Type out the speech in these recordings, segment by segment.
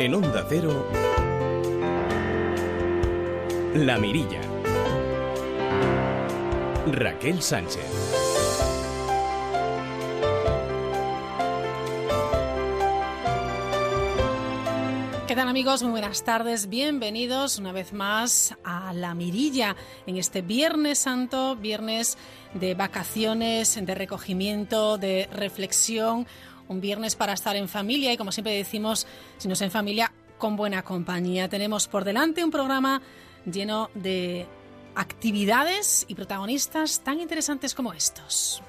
En Onda Cero, La Mirilla. Raquel Sánchez. ¿Qué tal amigos? Muy buenas tardes. Bienvenidos una vez más a La Mirilla en este Viernes Santo, viernes de vacaciones, de recogimiento, de reflexión, un viernes para estar en familia y como siempre decimos, si no es en familia, con buena compañía. Tenemos por delante un programa lleno de actividades y protagonistas tan interesantes como estos.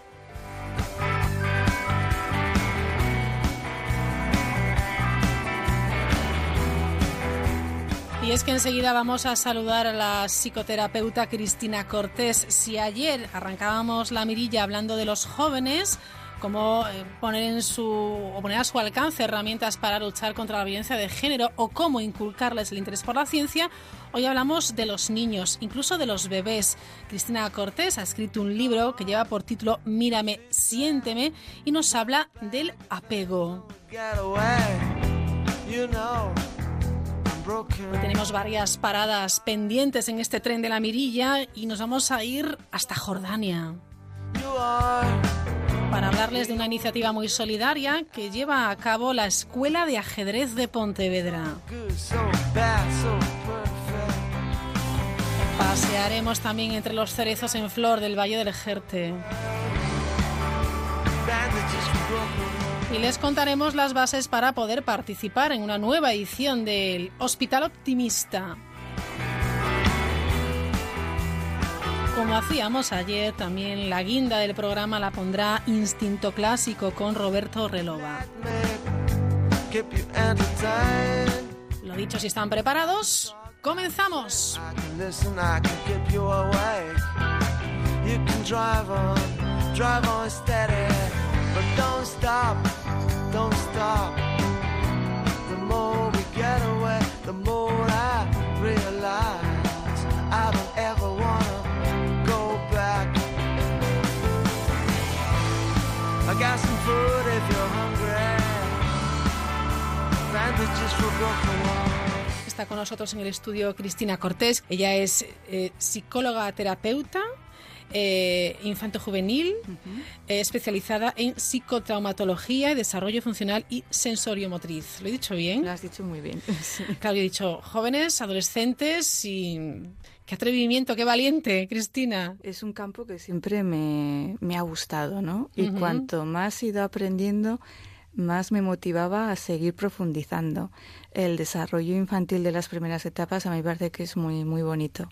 Y es que enseguida vamos a saludar a la psicoterapeuta Cristina Cortés. Si ayer arrancábamos la mirilla hablando de los jóvenes, cómo eh, poner en su o poner a su alcance herramientas para luchar contra la violencia de género o cómo inculcarles el interés por la ciencia, hoy hablamos de los niños, incluso de los bebés. Cristina Cortés ha escrito un libro que lleva por título Mírame, siénteme y nos habla del apego. Hoy tenemos varias paradas pendientes en este tren de la mirilla y nos vamos a ir hasta Jordania para hablarles de una iniciativa muy solidaria que lleva a cabo la Escuela de Ajedrez de Pontevedra. Pasearemos también entre los cerezos en flor del Valle del Jerte. Y les contaremos las bases para poder participar en una nueva edición del Hospital Optimista. Como hacíamos ayer, también la guinda del programa la pondrá Instinto Clásico con Roberto Relova. Lo dicho, si están preparados, comenzamos. Está con nosotros en el estudio Cristina Cortés. Ella es eh, psicóloga terapeuta. Eh, infanto juvenil, eh, especializada en psicotraumatología, desarrollo funcional y sensorio motriz. ¿Lo he dicho bien? Lo has dicho muy bien. Claro, he dicho jóvenes, adolescentes y Qué atrevimiento, qué valiente, Cristina. Es un campo que siempre me, ha gustado, ¿no? Y cuanto más he ido aprendiendo, más me motivaba a seguir profundizando. El desarrollo infantil de las primeras etapas a mí me parece que es muy, muy bonito.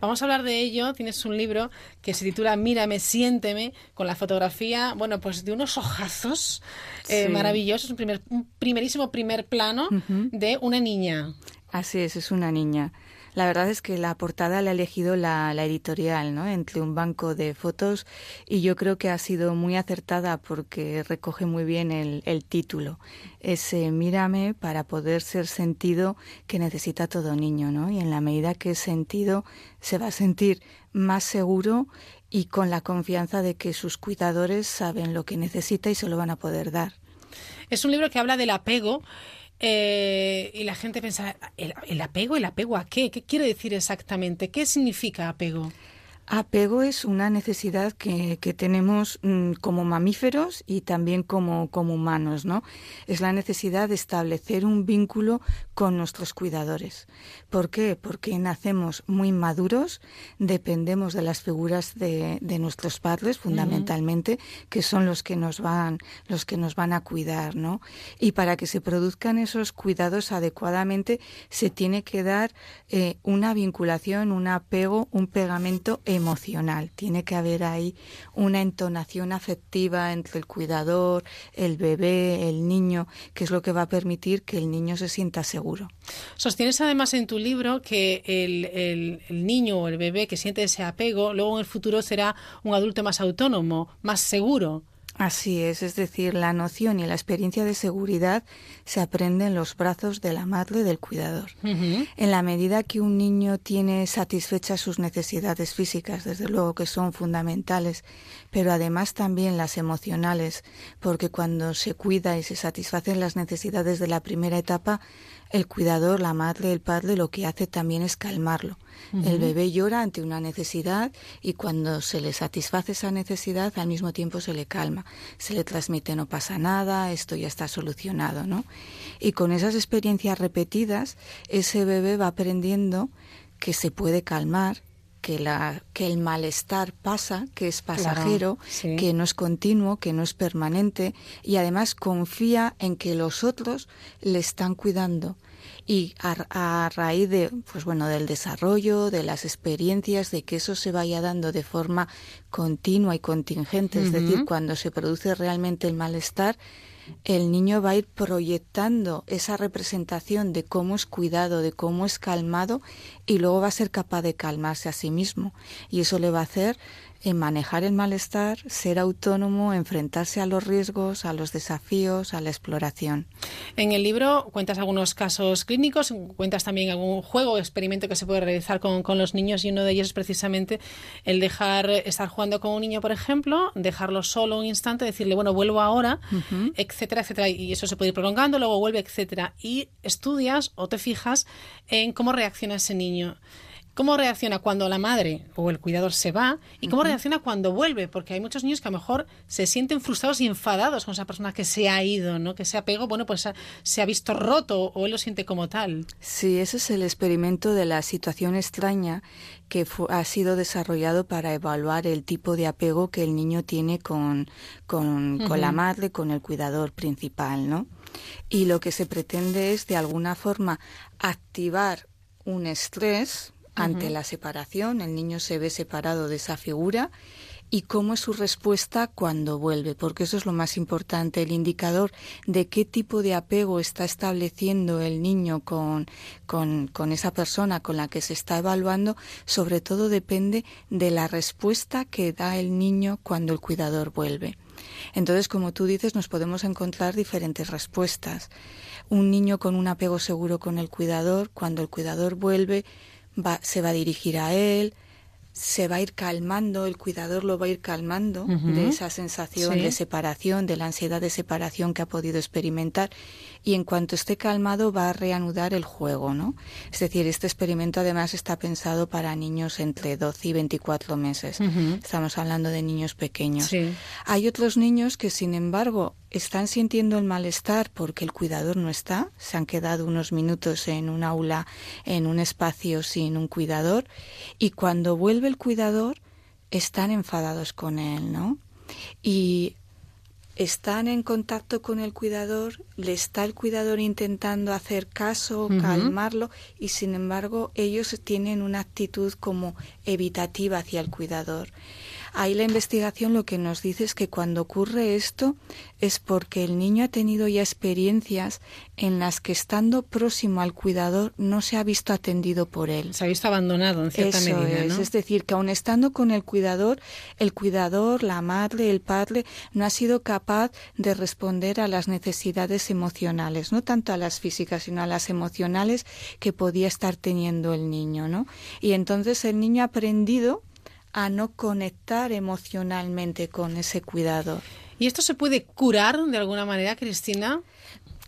Vamos a hablar de ello. Tienes un libro que se titula Mírame, siénteme, con la fotografía, bueno, pues de unos ojazos eh, maravillosos, un, primer, un primerísimo primer plano de una niña. Así es, es una niña. La verdad es que la portada la ha elegido la, editorial, ¿no? Entre un banco de fotos y yo creo que ha sido muy acertada porque recoge muy bien el, título. Ese mírame para poder ser sentido que necesita todo niño, ¿no? Y en la medida que es sentido, se va a sentir más seguro y con la confianza de que sus cuidadores saben lo que necesita y se lo van a poder dar. Es un libro que habla del apego eh, y la gente piensa, ¿el, ¿el, apego? ¿El apego a qué? ¿Qué quiere decir exactamente? ¿Qué significa apego? Apego es una necesidad que, que tenemos mm, como mamíferos y también como, como humanos, ¿no? Es la necesidad de establecer un vínculo con nuestros cuidadores. ¿Por qué? Porque nacemos muy maduros, dependemos de las figuras de, de nuestros padres, fundamentalmente, que son los que nos van, los que nos van a cuidar, ¿no? Y para que se produzcan esos cuidados adecuadamente, se tiene que dar eh, una vinculación, un apego, un pegamento emocional. Tiene que haber ahí una entonación afectiva entre el cuidador, el bebé, el niño, que es lo que va a permitir que el niño se sienta seguro. Sostienes además en tu libro que el, el niño o el bebé que siente ese apego, luego en el futuro será un adulto más autónomo, más seguro. Así es, es decir, la noción y la experiencia de seguridad se aprende en los brazos de la madre del cuidador. En la medida que un niño tiene satisfechas sus necesidades físicas, desde luego que son fundamentales, pero además también las emocionales, porque cuando se cuida y se satisfacen las necesidades de la primera etapa, el cuidador, la madre, el padre, lo que hace también es calmarlo. El bebé llora ante una necesidad y cuando se le satisface esa necesidad, al mismo tiempo se le calma. Se le transmite no pasa nada, esto ya está solucionado, ¿no? Y con esas experiencias repetidas, ese bebé va aprendiendo que se puede calmar, que, la, que el malestar pasa, que es pasajero, que no es continuo, que no es permanente y además confía en que los otros le están cuidando. Y a, raíz de pues bueno del desarrollo de las experiencias de que eso se vaya dando de forma continua y contingente es decir cuando se produce realmente el malestar el niño va a ir proyectando esa representación de cómo es cuidado, de cómo es calmado y luego va a ser capaz de calmarse a sí mismo. Y eso le va a hacer en manejar el malestar, ser autónomo, enfrentarse a los riesgos, a los desafíos, a la exploración. En el libro cuentas algunos casos clínicos, cuentas también algún juego o experimento que se puede realizar con, los niños y uno de ellos es precisamente el dejar estar jugando con un niño, por ejemplo, dejarlo solo un instante, decirle, bueno, vuelvo ahora, etcétera, etcétera, y eso se puede ir prolongando, luego vuelve, etcétera, y estudias o te fijas en cómo reacciona ese niño cómo reacciona cuando la madre o el cuidador se va y cómo reacciona cuando vuelve, porque hay muchos niños que a lo mejor se sienten frustrados y enfadados con esa persona que se ha ido, ¿no? Que se apego, bueno, pues se ha visto roto o él lo siente como tal. Sí, ese es el experimento de la situación extraña que ha sido desarrollado para evaluar el tipo de apego que el niño tiene con, con, con la madre, con el cuidador principal, ¿no? Y lo que se pretende es, de alguna forma, activar un estrés ante la separación, el niño se ve separado de esa figura y cómo es su respuesta cuando vuelve, porque eso es lo más importante, el indicador de qué tipo de apego está estableciendo el niño con, con, con, esa persona con la que se está evaluando, sobre todo depende de la respuesta que da el niño cuando el cuidador vuelve. Entonces, como tú dices, nos podemos encontrar diferentes respuestas. Un niño con un apego seguro con el cuidador, cuando el cuidador vuelve, se va a dirigir a él, se va a ir calmando, el cuidador lo va a ir calmando de esa sensación de separación, de la ansiedad de separación que ha podido experimentar y en cuanto esté calmado va a reanudar el juego, ¿no? Es decir, este experimento además está pensado para niños entre 12 y 24 meses. Estamos hablando de niños pequeños. Hay otros niños que, sin embargo, están sintiendo el malestar porque el cuidador no está, se han quedado unos minutos en un aula, en un espacio sin un cuidador, y cuando vuelve el cuidador están enfadados con él, ¿no? Y están en contacto con el cuidador, le está el cuidador intentando hacer caso, calmarlo, y sin embargo ellos tienen una actitud como evitativa hacia el cuidador. Ahí la investigación lo que nos dice es que cuando ocurre esto es porque el niño ha tenido ya experiencias en las que estando próximo al cuidador no se ha visto atendido por él. Se ha visto abandonado en cierta medida. Es, es decir, que aun estando con el cuidador, el cuidador, la madre, el padre, no ha sido capaz de responder a las necesidades emocionales, no tanto a las físicas, sino a las emocionales que podía estar teniendo el niño, ¿no? Y entonces el niño ha aprendido a no conectar emocionalmente con ese cuidado. ¿Y esto se puede curar de alguna manera, Cristina?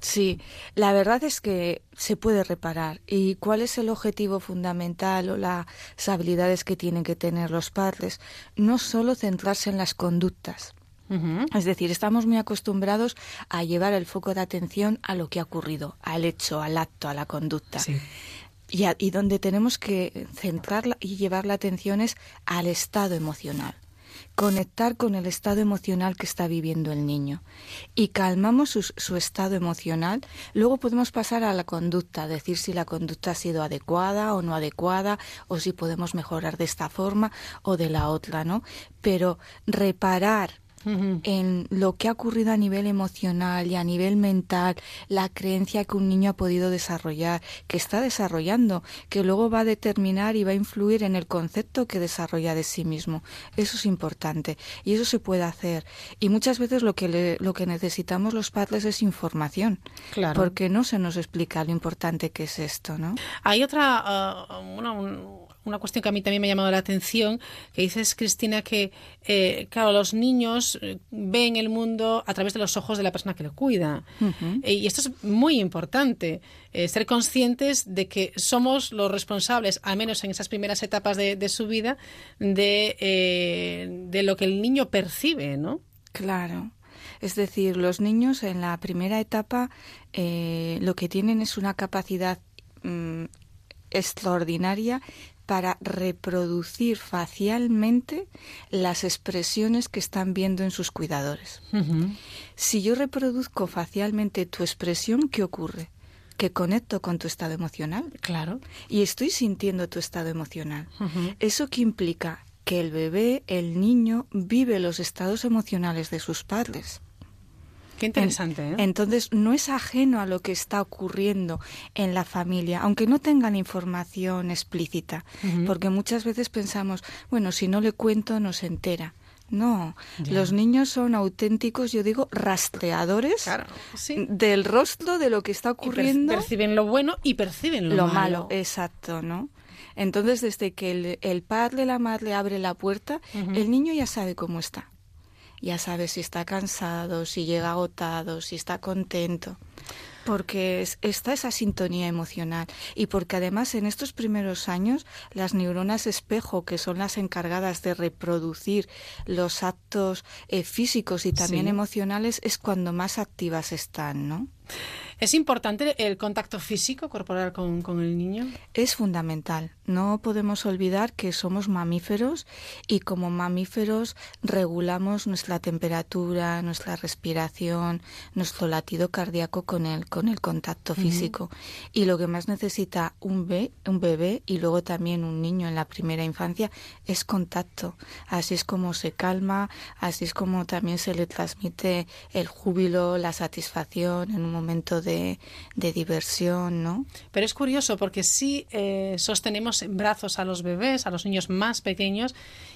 Sí, la verdad es que se puede reparar. ¿Y cuál es el objetivo fundamental o las habilidades que tienen que tener los padres? No solo centrarse en las conductas. Es decir, estamos muy acostumbrados a llevar el foco de atención a lo que ha ocurrido, al hecho, al acto, a la conducta y, donde tenemos que centrarla y llevar la atención es al estado emocional. Conectar con el estado emocional que está viviendo el niño. Y calmamos su, su, estado emocional, luego podemos pasar a la conducta, decir si la conducta ha sido adecuada o no adecuada o si podemos mejorar de esta forma o de la otra, ¿no? Pero reparar en lo que ha ocurrido a nivel emocional y a nivel mental, la creencia que un niño ha podido desarrollar, que está desarrollando, que luego va a determinar y va a influir en el concepto que desarrolla de sí mismo. Eso es importante y eso se puede hacer. Y muchas veces lo que, lo que necesitamos los padres es información, claro. porque no se nos explica lo importante que es esto, ¿no? Hay otra, uh, una cuestión que a mí también me ha llamado la atención, que dices, Cristina, que, eh, claro, los niños eh, ven el mundo a través de los ojos de la persona que lo cuida. Eh, y esto es muy importante, ser conscientes de que somos los responsables, al menos en esas primeras etapas de, su vida, de, de lo que el niño percibe, ¿no? Claro. Es decir, los niños en la primera etapa lo que tienen es una capacidad mm, extraordinaria para reproducir facialmente las expresiones que están viendo en sus cuidadores. Si yo reproduzco facialmente tu expresión, ¿qué ocurre? Que conecto con tu estado emocional. Claro. Y estoy sintiendo tu estado emocional. ¿Eso qué implica? Que el bebé, el niño, vive los estados emocionales de sus padres. Qué interesante. ¿eh? Entonces, no es ajeno a lo que está ocurriendo en la familia, aunque no tengan información explícita, porque muchas veces pensamos, bueno, si no le cuento, no se entera. No, los niños son auténticos, yo digo, rastreadores del rostro de lo que está ocurriendo. perciben lo bueno y perciben lo, malo. Exacto, ¿no? Entonces, desde que el, el padre, la madre abre la puerta, el niño ya sabe cómo está ya sabes si está cansado, si llega agotado, si está contento. Porque está esa sintonía emocional. Y porque además en estos primeros años las neuronas espejo, que son las encargadas de reproducir los actos eh, físicos y también emocionales, es cuando más activas están, ¿no? ¿Es importante el contacto físico corporal con, el niño? Es fundamental. No podemos olvidar que somos mamíferos y como mamíferos regulamos nuestra temperatura, nuestra respiración, nuestro latido cardíaco con el, con el contacto físico. Y lo que más necesita un, un bebé y luego también un niño en la primera infancia es contacto. Así es como se calma, así es como también se le transmite el júbilo, la satisfacción en un momento de de, diversión, ¿no? Pero es curioso porque sí eh, sostenemos en brazos a los bebés, a los niños más pequeños,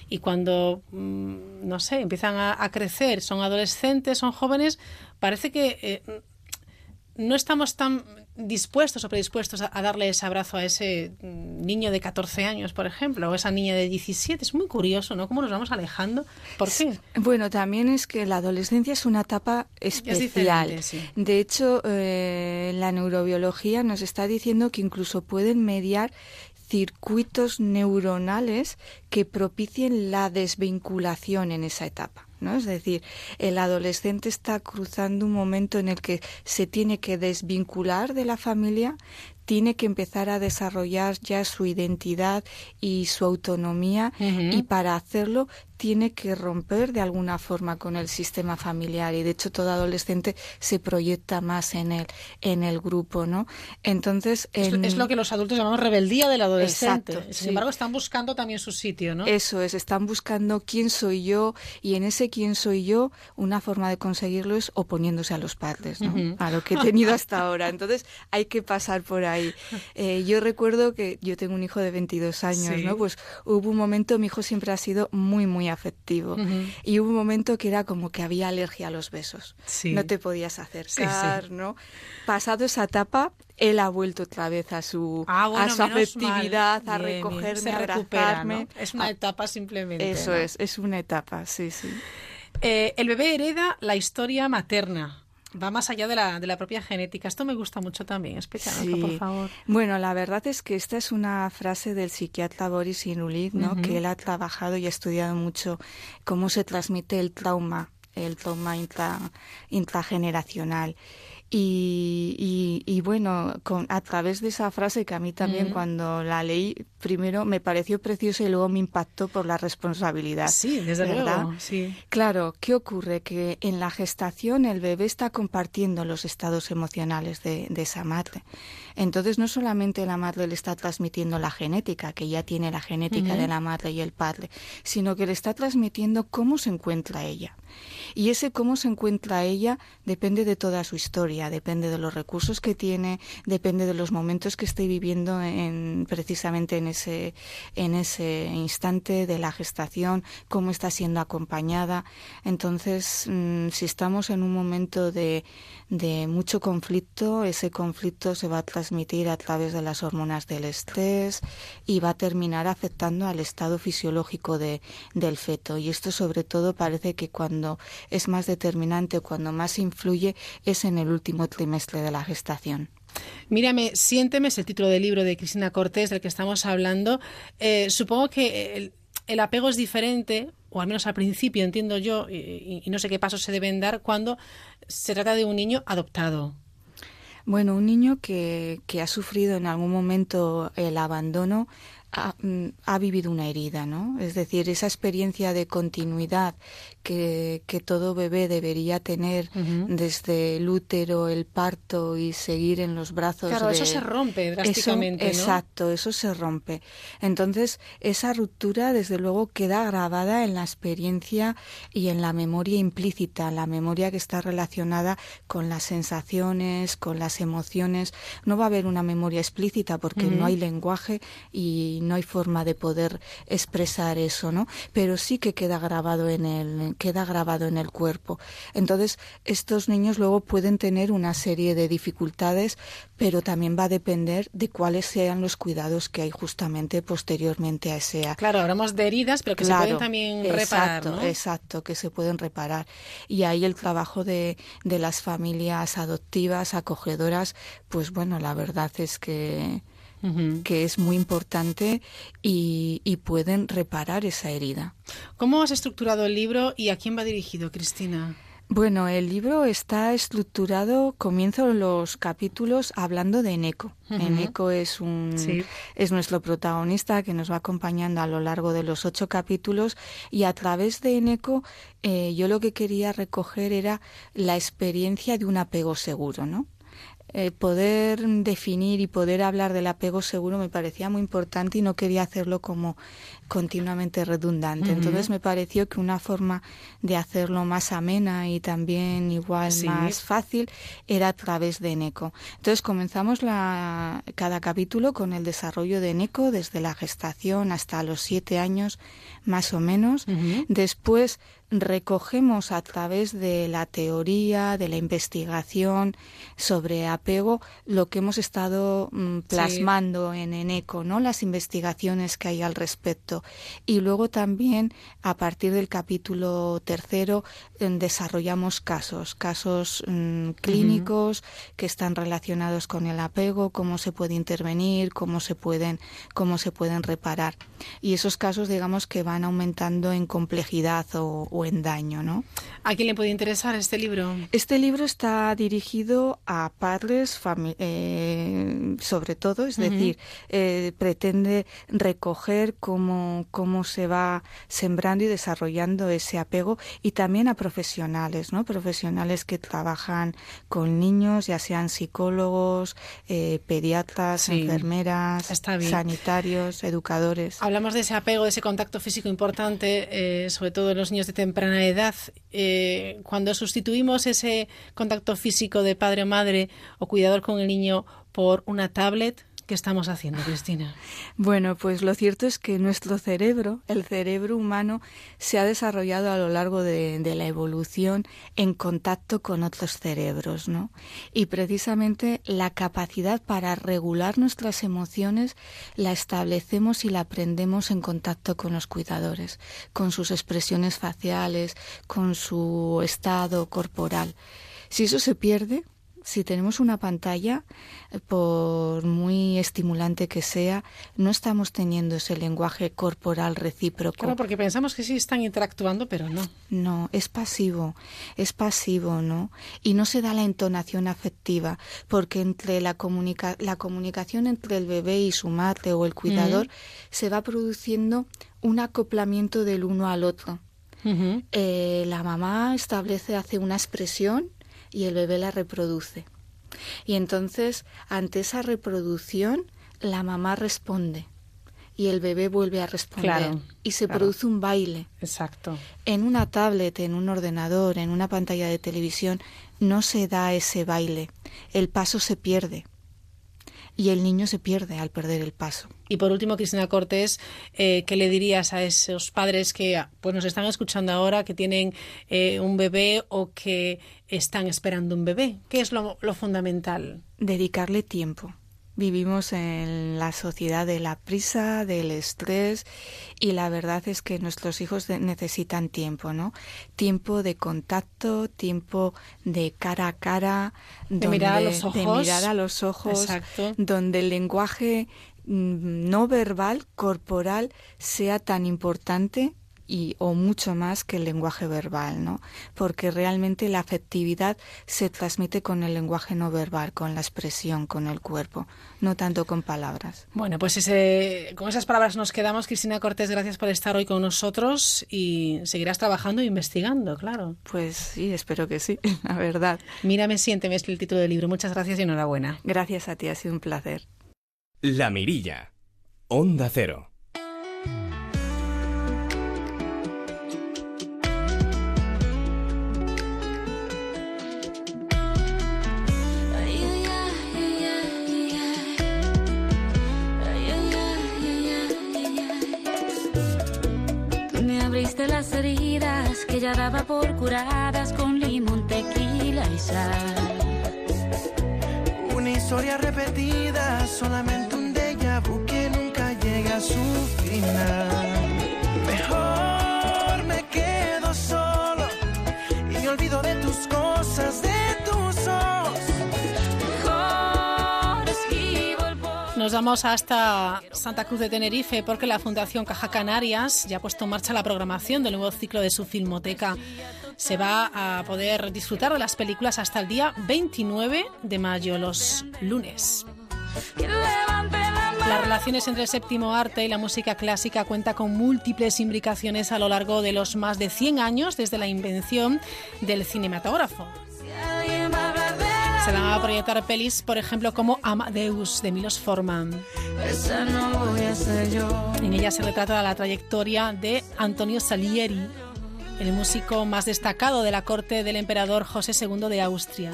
y cuando, mm, no sé, empiezan a, crecer, son adolescentes, son jóvenes, parece que eh, no estamos tan dispuestos o predispuestos a, darle ese abrazo a ese mm, niño de 14 años, por ejemplo, o esa niña de 17. Es muy curioso, ¿no? Cómo nos vamos alejando. ¿Por qué? Bueno, también es que la adolescencia es una etapa especial. De hecho, eh, la neurobiología nos está diciendo que incluso pueden mediar circuitos neuronales que propicien la desvinculación en esa etapa. ¿No? Es decir, el adolescente está cruzando un momento en el que se tiene que desvincular de la familia, tiene que empezar a desarrollar ya su identidad y su autonomía y para hacerlo tiene que romper de alguna forma con el sistema familiar y de hecho todo adolescente se proyecta más en el en el grupo, ¿no? Entonces es, lo que los adultos llamamos rebeldía del adolescente. Sin embargo, están buscando también su sitio, ¿no? Eso es, están buscando quién soy yo y en ese quién soy yo una forma de conseguirlo es oponiéndose a los padres, ¿no? A lo que he tenido hasta ahora. Entonces hay que pasar por ahí. Eh, yo recuerdo que yo tengo un hijo de 22 años, ¿no? Pues hubo un momento, mi hijo siempre ha sido muy muy afectivo. Y hubo un momento que era como que había alergia a los besos. No te podías acercar, ¿no? Pasado esa etapa, él ha vuelto otra vez a su, ah, a su afectividad, a recogerme, a abrazarme. Es una etapa simplemente. Eso es, es una etapa, sí, sí. Eh, el bebé hereda la historia materna va más allá de la, de la propia genética. Esto me gusta mucho también. Explícanos, por favor. Bueno, la verdad es que esta es una frase del psiquiatra Boris Inulit, ¿no? que él ha trabajado y ha estudiado mucho cómo se transmite el trauma, el trauma intra, intrageneracional. Y, bueno, con, a través de esa frase que a mí también cuando la leí, primero me pareció preciosa y luego me impactó por la responsabilidad. Sí, desde luego. Sí. Claro, ¿qué ocurre? Que en la gestación el bebé está compartiendo los estados emocionales de, esa madre. Entonces no solamente la madre le está transmitiendo la genética, que ya tiene la genética de la madre y el padre, sino que le está transmitiendo cómo se encuentra ella. Y ese cómo se encuentra ella depende de toda su historia, depende de los recursos que tiene, depende de los momentos que esté viviendo en, precisamente en ese, en ese instante de la gestación, cómo está siendo acompañada. Entonces, mm, si estamos en un momento de, de mucho conflicto, ese conflicto se va a transmitir a través de las hormonas del estrés y va a terminar afectando al estado fisiológico de, del feto. Y esto sobre todo parece que cuando es más determinante, cuando más influye, es en el último trimestre de la gestación. Mírame, siénteme es el título del libro de Cristina Cortés del que estamos hablando. Eh, supongo que el, apego es diferente, o al menos al principio entiendo yo, y, no sé qué pasos se deben dar cuando se trata de un niño adoptado. Bueno, un niño que, que ha sufrido en algún momento el abandono Mm, ha, vivido una herida, ¿no? Es decir, esa experiencia de continuidad que, que todo bebé debería tener desde el útero, el parto y seguir en los brazos. Claro, eso se rompe drásticamente. Exacto, eso se rompe. Entonces, esa ruptura, desde luego, queda grabada en la experiencia y en la memoria implícita, la memoria que está relacionada con las sensaciones, con las emociones. No va a haber una memoria explícita porque no hay lenguaje y no hay forma de poder expresar eso, ¿no? Pero sí que queda grabado en el, queda grabado en el cuerpo. Entonces, estos niños luego pueden tener una serie de dificultades, pero también va a depender de cuáles sean los cuidados que hay justamente posteriormente a ese acto. Claro, hablamos de heridas, pero que se pueden también reparar, ¿no? Exacto, que se pueden reparar. Y ahí el trabajo de, de las familias adoptivas, acogedoras, pues bueno, la verdad es que que es muy importante y, pueden reparar esa herida. ¿Cómo has estructurado el libro y a quién va dirigido, Cristina? Bueno, el libro está estructurado, comienzo los capítulos hablando de Eneco. Eneco es un es nuestro protagonista que nos va acompañando a lo largo de los ocho capítulos y a través de Eneco eh, yo lo que quería recoger era la experiencia de un apego seguro, ¿no? Eh, poder definir y poder hablar del apego seguro me parecía muy importante y no quería hacerlo como continuamente redundante. Entonces me pareció que una forma de hacerlo más amena y también igual más fácil era a través de Eneco. Entonces comenzamos la, cada capítulo con el desarrollo de Eneco desde la gestación hasta los siete años más o menos. Después recogemos a través de la teoría, de la investigación sobre apego, lo que hemos estado mm, plasmando en ENECO, ¿no? Las investigaciones que hay al respecto. Y luego también, a partir del capítulo tercero, mm, desarrollamos casos, casos mm, clínicos que están relacionados con el apego, cómo se puede intervenir, cómo se pueden, cómo se pueden reparar. Y esos casos, digamos, que van aumentando en complejidad o en daño, ¿no? ¿A quién le puede interesar este libro? Este libro está dirigido a padres, eh, sobre todo, es decir, eh, pretende recoger cómo, cómo se va sembrando y desarrollando ese apego y también a profesionales, ¿no? Profesionales que trabajan con niños, ya sean psicólogos, eh, pediatras, enfermeras, sanitarios, educadores. Hablamos de ese apego, de ese contacto físico importante, sobre todo en los niños de temprana edad. Eh, cuando sustituimos ese contacto físico de padre o madre o cuidador con el niño por una tablet, ¿Qué estamos haciendo, Cristina? Bueno, pues lo cierto es que nuestro cerebro, el cerebro humano, se ha desarrollado a lo largo de, la evolución en contacto con otros cerebros, ¿no? Y precisamente la capacidad para regular nuestras emociones la establecemos y la aprendemos en contacto con los cuidadores, con sus expresiones faciales, con su estado corporal. Si eso se pierde, si tenemos una pantalla, eh, por muy estimulante que sea, no estamos teniendo ese lenguaje corporal recíproco. Claro, porque pensamos que sí están interactuando, pero no. No, es pasivo, es pasivo, ¿no? Y no se da la entonación afectiva, porque entre la, comunica la comunicación entre el bebé y su madre o el cuidador se va produciendo un acoplamiento del uno al otro. Eh, la mamá establece, hace una expresión y el bebé la reproduce. Y entonces, ante esa reproducción, la mamá responde y el bebé vuelve a responder y se produce un baile. Exacto. En una tablet, en un ordenador, en una pantalla de televisión no se da ese baile. El paso se pierde y el niño se pierde al perder el paso. Y por último, Cristina Cortés, eh, ¿qué le dirías a esos padres que pues, nos están escuchando ahora, que tienen eh, un bebé o que están esperando un bebé? ¿Qué es lo fundamental? Dedicarle tiempo Vivimos en la sociedad de la prisa, del estrés y la verdad es que nuestros hijos necesitan tiempo, ¿no? Tiempo de contacto, tiempo de cara a cara, de mirar a los ojos, de mirar a los ojos donde el lenguaje mm, no verbal, corporal, sea tan importante y o mucho más que el lenguaje verbal, ¿no? Porque realmente la afectividad se transmite con el lenguaje no verbal, con la expresión, con el cuerpo, no tanto con palabras. Bueno, pues ese, con esas palabras nos quedamos. Cristina Cortés, gracias por estar hoy con nosotros y seguirás trabajando e investigando, claro. Pues sí, espero que sí, la verdad. Mírame, siénteme, es el título del libro. Muchas gracias y enhorabuena. Gracias a ti, ha sido un placer. La Mirilla, Onda Cero. Las heridas que ya daba por curadas con limón, tequila y sal. Una historia repetida, solamente un déjà vu que nunca llega a su final. Mejor me quedo solo y olvido de tus cosas, de Nos vamos hasta Santa Cruz de Tenerife porque la Fundación Caja Canarias ya ha puesto en marcha la programación del nuevo ciclo de su filmoteca. Se va a poder disfrutar de las películas hasta el día 29 de mayo, los lunes. Las relaciones entre el séptimo arte y la música clásica cuenta con múltiples imbricaciones a lo largo de los más de 100 años desde la invención del cinematógrafo. Se van a proyectar pelis, por ejemplo, como Amadeus de Milos Forman. En ella se retrata la trayectoria de Antonio Salieri, el músico más destacado de la corte del emperador José II de Austria.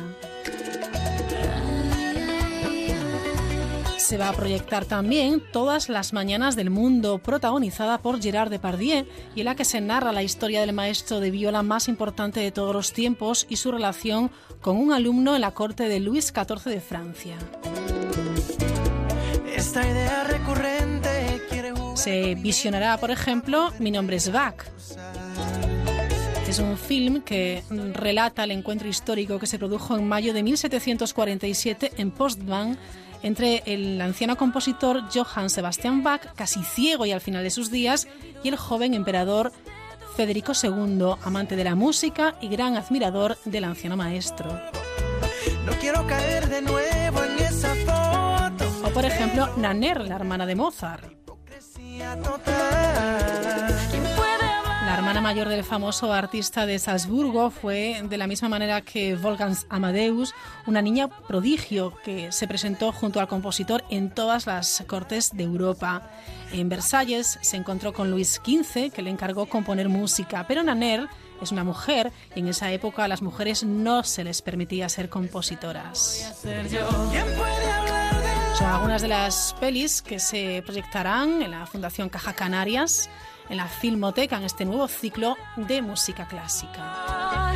Se va a proyectar también Todas las Mañanas del Mundo, protagonizada por Gerard Depardieu, y en la que se narra la historia del maestro de viola más importante de todos los tiempos y su relación con un alumno en la corte de Luis XIV de Francia. Esta idea recurrente Se visionará, por ejemplo, Mi nombre es Bach. Es un film que relata el encuentro histórico que se produjo en mayo de 1747 en Postman entre el anciano compositor Johann Sebastian Bach, casi ciego y al final de sus días, y el joven emperador Federico II, amante de la música y gran admirador del anciano maestro. No quiero caer de nuevo en esa foto. O por ejemplo, Nanner, la hermana de Mozart. La hermana mayor del famoso artista de Salzburgo fue, de la misma manera que Wolfgang Amadeus, una niña prodigio que se presentó junto al compositor en todas las cortes de Europa. En Versalles se encontró con Luis XV, que le encargó componer música, pero Nanner es una mujer y en esa época a las mujeres no se les permitía ser compositoras. Son algunas de las pelis que se proyectarán en la Fundación Caja Canarias en la Filmoteca en este nuevo ciclo de música clásica.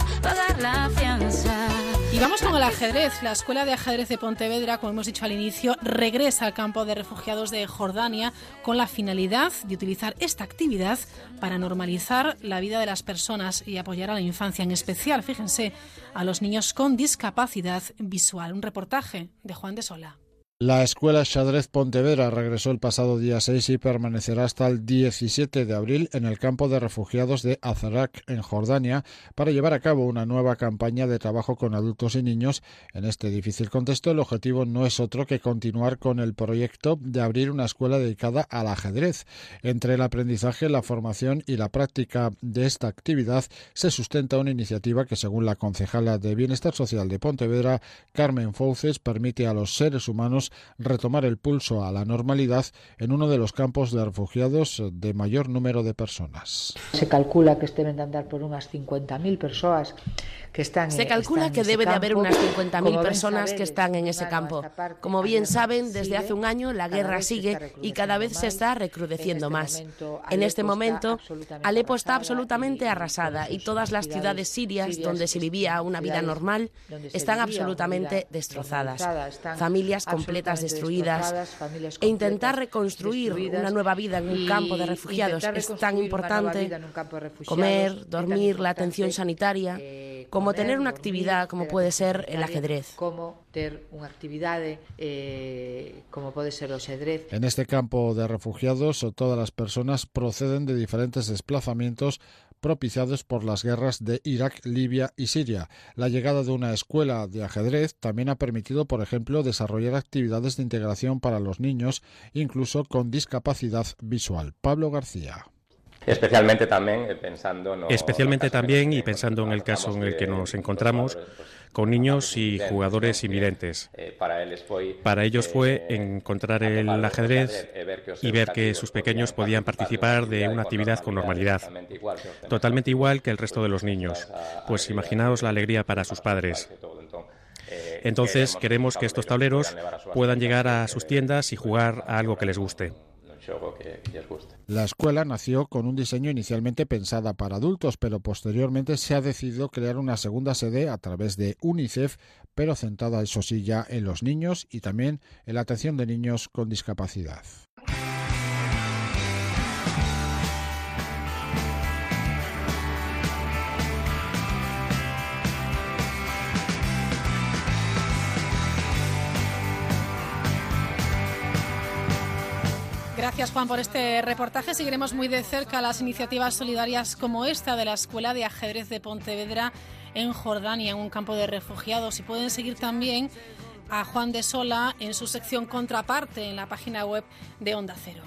Y vamos con el ajedrez. La Escuela de Ajedrez de Pontevedra, como hemos dicho al inicio, regresa al campo de refugiados de Jordania con la finalidad de utilizar esta actividad para normalizar la vida de las personas y apoyar a la infancia, en especial, fíjense, a los niños con discapacidad visual. Un reportaje de Juan de Sola. La Escuela Xadrez Pontevedra regresó el pasado día 6 y permanecerá hasta el 17 de abril en el campo de refugiados de Azarak, en Jordania, para llevar a cabo una nueva campaña de trabajo con adultos y niños. En este difícil contexto, el objetivo no es otro que continuar con el proyecto de abrir una escuela dedicada al ajedrez. Entre el aprendizaje, la formación y la práctica de esta actividad se sustenta una iniciativa que, según la concejala de Bienestar Social de Pontevedra, Carmen Fouces, permite a los seres humanos retomar el pulso a la normalidad en uno de los campos de refugiados de mayor número de personas. Se calcula que deben de andar por unas 50.000 personas que están Se calcula que debe de haber unas 50.000 personas que están en ese campo. Como bien saben, desde hace un año la guerra sigue y cada vez se está recrudeciendo más. En este momento, Alepo está absolutamente arrasada y todas las ciudades sirias donde se vivía una vida normal están absolutamente destrozadas. Familias completas destruidas e intentar reconstruir una nueva vida en un campo de refugiados es tan importante. Comer, dormir, la atención sanitaria como tener una actividad como puede ser el ajedrez. Como tener una actividad eh, como puede ser el ajedrez. En este campo de refugiados todas las personas proceden de diferentes desplazamientos propiciados por las guerras de Irak, Libia y Siria. La llegada de una escuela de ajedrez también ha permitido, por ejemplo, desarrollar actividades de integración para los niños, incluso con discapacidad visual. Pablo García. Especialmente también eh, pensando no, Especialmente también y pensando en el caso en el que nos encontramos con niños y jugadores invidentes. Eh, para ellos fue encontrar el ajedrez y ver que sus pequeños podían participar de una actividad con normalidad, totalmente igual que el resto de los niños. Pues imaginaos la alegría para sus padres. Entonces queremos que estos tableros puedan llegar a sus tiendas y jugar a algo que les guste. La escuela nació con un diseño inicialmente pensada para adultos, pero posteriormente se ha decidido crear una segunda sede a través de UNICEF, pero centrada eso sí ya en los niños y también en la atención de niños con discapacidad. Gracias Juan por este reportaje. Seguiremos muy de cerca las iniciativas solidarias como esta de la Escuela de Ajedrez de Pontevedra en Jordania, en un campo de refugiados. Y pueden seguir también a Juan de Sola en su sección Contraparte en la página web de Onda Cero.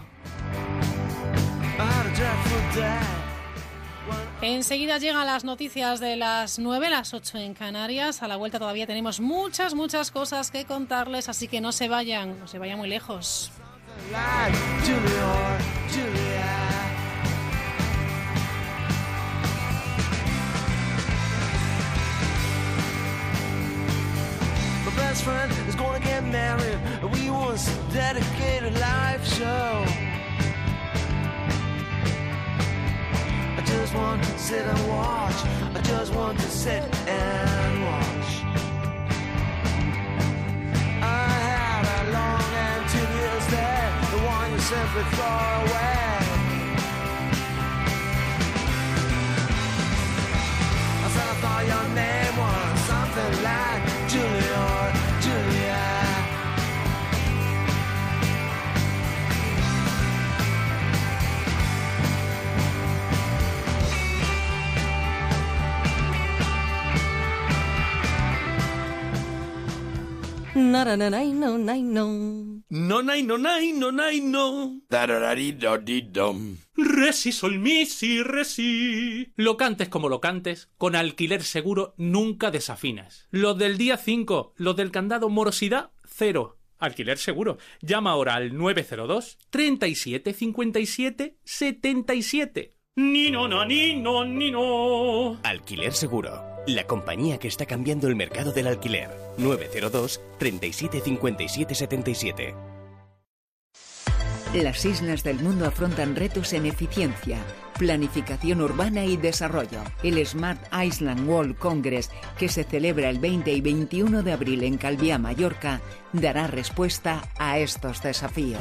Enseguida llegan las noticias de las 9, las 8 en Canarias. A la vuelta todavía tenemos muchas, muchas cosas que contarles, así que no se vayan, no se vayan muy lejos. Julia. My best friend is gonna get married. We once dedicated life show. I just want to sit and watch. I just want to sit and watch. Simply far away. I said I thought your name was something like Julia Julia. Na Na na na no na no. No, nay, no, nay, no, nay, no. Resi, sol, mi, si, resi. Lo cantes como lo cantes, con alquiler seguro nunca desafinas. Los del día 5, los del candado morosidad, cero. Alquiler seguro. Llama ahora al 902 37 57 77. Ni no, no, ni no, ni no. Alquiler seguro. La compañía que está cambiando el mercado del alquiler. 902 37 57 77. Las islas del mundo afrontan retos en eficiencia, planificación urbana y desarrollo. El Smart Island World Congress, que se celebra el 20 y 21 de abril en Calviá, Mallorca, dará respuesta a estos desafíos.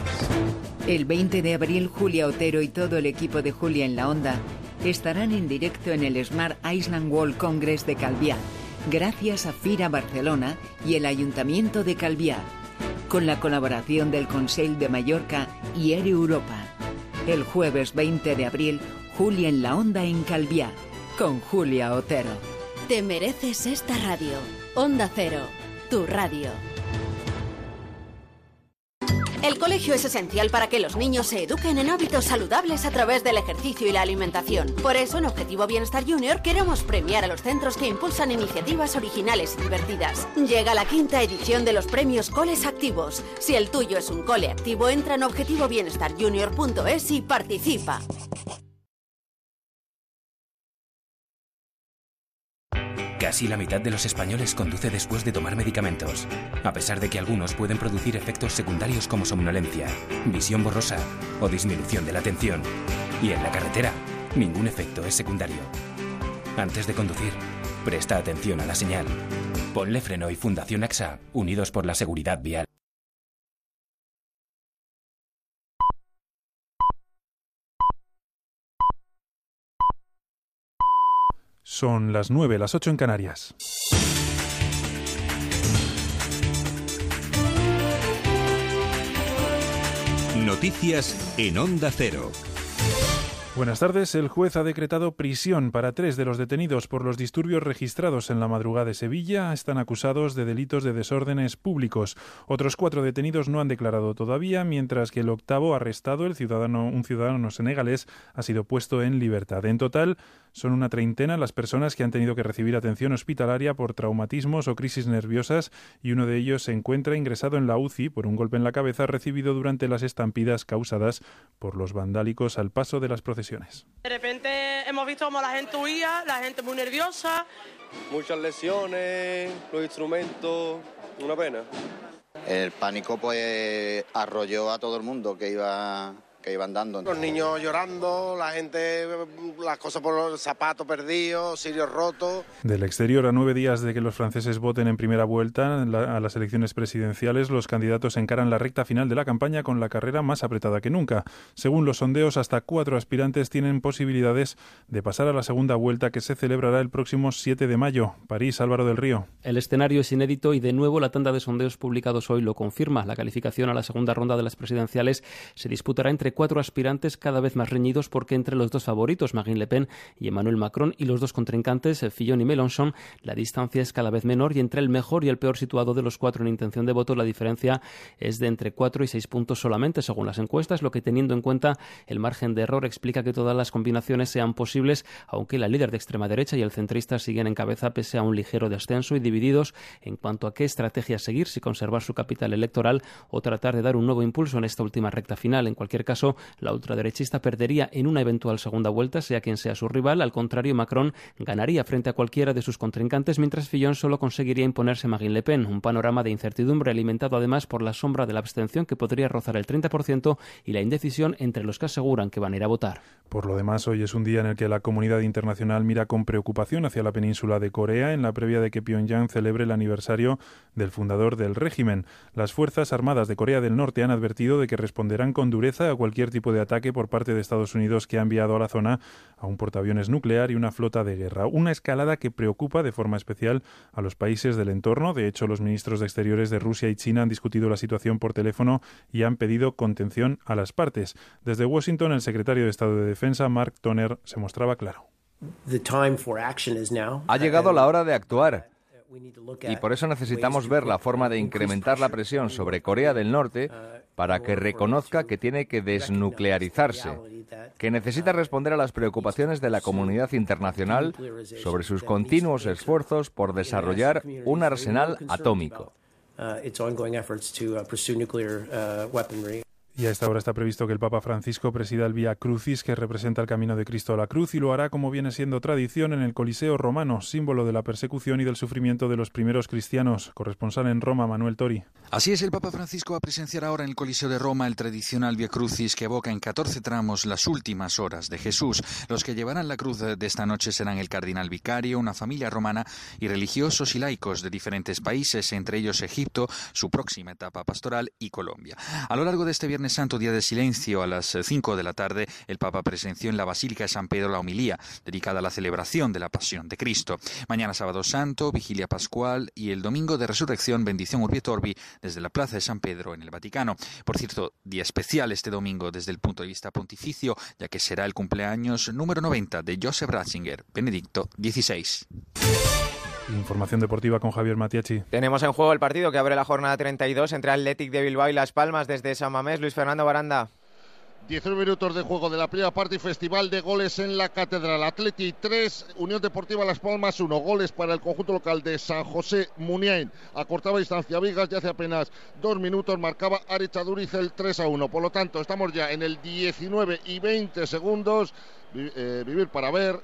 El 20 de abril, Julia Otero y todo el equipo de Julia en la Onda estarán en directo en el Smart Island World Congress de Calviá, gracias a FIRA Barcelona y el Ayuntamiento de Calviá, con la colaboración del Consell de Mallorca y Air Europa. El jueves 20 de abril, Julia en la Onda en Calviá, con Julia Otero. Te mereces esta radio. Onda Cero, tu radio. El colegio es esencial para que los niños se eduquen en hábitos saludables a través del ejercicio y la alimentación. Por eso en Objetivo Bienestar Junior queremos premiar a los centros que impulsan iniciativas originales y divertidas. Llega la quinta edición de los premios Coles Activos. Si el tuyo es un cole activo, entra en objetivobienestarjunior.es y participa. Casi la mitad de los españoles conduce después de tomar medicamentos, a pesar de que algunos pueden producir efectos secundarios como somnolencia, visión borrosa o disminución de la atención. Y en la carretera, ningún efecto es secundario. Antes de conducir, presta atención a la señal. Ponle freno y Fundación AXA, unidos por la seguridad vial. Son las 9, las 8 en Canarias. Noticias en Onda Cero. Buenas tardes. El juez ha decretado prisión para tres de los detenidos por los disturbios registrados en la madrugada de Sevilla. Están acusados de delitos de desórdenes públicos. Otros cuatro detenidos no han declarado todavía, mientras que el octavo arrestado, el ciudadano, un ciudadano senegalés, ha sido puesto en libertad. En total, son una treintena las personas que han tenido que recibir atención hospitalaria por traumatismos o crisis nerviosas y uno de ellos se encuentra ingresado en la UCI por un golpe en la cabeza recibido durante las estampidas causadas por los vandálicos al paso de las procesiones. De repente hemos visto como la gente huía, la gente muy nerviosa. Muchas lesiones, los instrumentos, una pena. El pánico pues arrolló a todo el mundo que iba que iban dando. Los niños llorando, la gente, las cosas por los zapatos perdidos, sirios rotos. Del exterior, a nueve días de que los franceses voten en primera vuelta a las elecciones presidenciales, los candidatos encaran la recta final de la campaña con la carrera más apretada que nunca. Según los sondeos, hasta cuatro aspirantes tienen posibilidades de pasar a la segunda vuelta que se celebrará el próximo 7 de mayo. París, Álvaro del Río. El escenario es inédito y de nuevo la tanda de sondeos publicados hoy lo confirma. La calificación a la segunda ronda de las presidenciales se disputará entre cuatro aspirantes cada vez más reñidos porque entre los dos favoritos, Marine Le Pen y Emmanuel Macron, y los dos contrincantes, eh, Fillon y Mélenchon, la distancia es cada vez menor y entre el mejor y el peor situado de los cuatro en intención de voto la diferencia es de entre cuatro y seis puntos solamente, según las encuestas, lo que teniendo en cuenta el margen de error explica que todas las combinaciones sean posibles, aunque la líder de extrema derecha y el centrista siguen en cabeza pese a un ligero descenso y divididos en cuanto a qué estrategia seguir, si conservar su capital electoral o tratar de dar un nuevo impulso en esta última recta final. En cualquier caso, la ultraderechista perdería en una eventual segunda vuelta, sea quien sea su rival. Al contrario, Macron ganaría frente a cualquiera de sus contrincantes, mientras Fillon solo conseguiría imponerse a Marine Le Pen. Un panorama de incertidumbre alimentado además por la sombra de la abstención que podría rozar el 30% y la indecisión entre los que aseguran que van a ir a votar. Por lo demás, hoy es un día en el que la comunidad internacional mira con preocupación hacia la península de Corea en la previa de que Pyongyang celebre el aniversario del fundador del régimen. Las Fuerzas Armadas de Corea del Norte han advertido de que responderán con dureza a cualquier tipo de ataque por parte de Estados Unidos que ha enviado a la zona a un portaaviones nuclear y una flota de guerra. Una escalada que preocupa de forma especial a los países del entorno. De hecho, los ministros de Exteriores de Rusia y China han discutido la situación por teléfono y han pedido contención a las partes. Desde Washington, el secretario de Estado de Defensa, Mark Toner, se mostraba claro. Ha llegado la hora de actuar. Y por eso necesitamos ver la forma de incrementar la presión sobre Corea del Norte para que reconozca que tiene que desnuclearizarse, que necesita responder a las preocupaciones de la comunidad internacional sobre sus continuos esfuerzos por desarrollar un arsenal atómico. Y a esta hora está previsto que el Papa Francisco presida el Vía Crucis, que representa el camino de Cristo a la cruz, y lo hará como viene siendo tradición en el Coliseo romano, símbolo de la persecución y del sufrimiento de los primeros cristianos. Corresponsal en Roma, Manuel Tori. Así es, el Papa Francisco va a presenciar ahora en el Coliseo de Roma el tradicional Via Crucis que evoca en 14 tramos las últimas horas de Jesús. Los que llevarán la cruz de esta noche serán el cardenal vicario, una familia romana y religiosos y laicos de diferentes países, entre ellos Egipto, su próxima etapa pastoral, y Colombia. A lo largo de este viernes Santo, día de silencio, a las 5 eh, de la tarde, el Papa presenció en la Basílica de San Pedro la homilía dedicada a la celebración de la Pasión de Cristo. Mañana sábado santo, vigilia pascual y el domingo de resurrección, bendición Urbi et Orbi desde la Plaza de San Pedro en el Vaticano. Por cierto, día especial este domingo desde el punto de vista pontificio, ya que será el cumpleaños número 90 de Joseph Ratzinger, Benedicto XVI. Información deportiva con Javier Matiachi. Tenemos en juego el partido que abre la jornada 32 entre Athletic de Bilbao y Las Palmas desde San Mamés. Luis Fernando Baranda. 19 minutos de juego de la primera parte y festival de goles en la Catedral. Atleti 3, Unión Deportiva Las Palmas 1. Goles para el conjunto local de San José Muniain. Acortaba distancia Vigas y hace apenas dos minutos marcaba Arecha el 3 a 1. Por lo tanto, estamos ya en el 19 y 20 segundos. Eh, vivir para ver.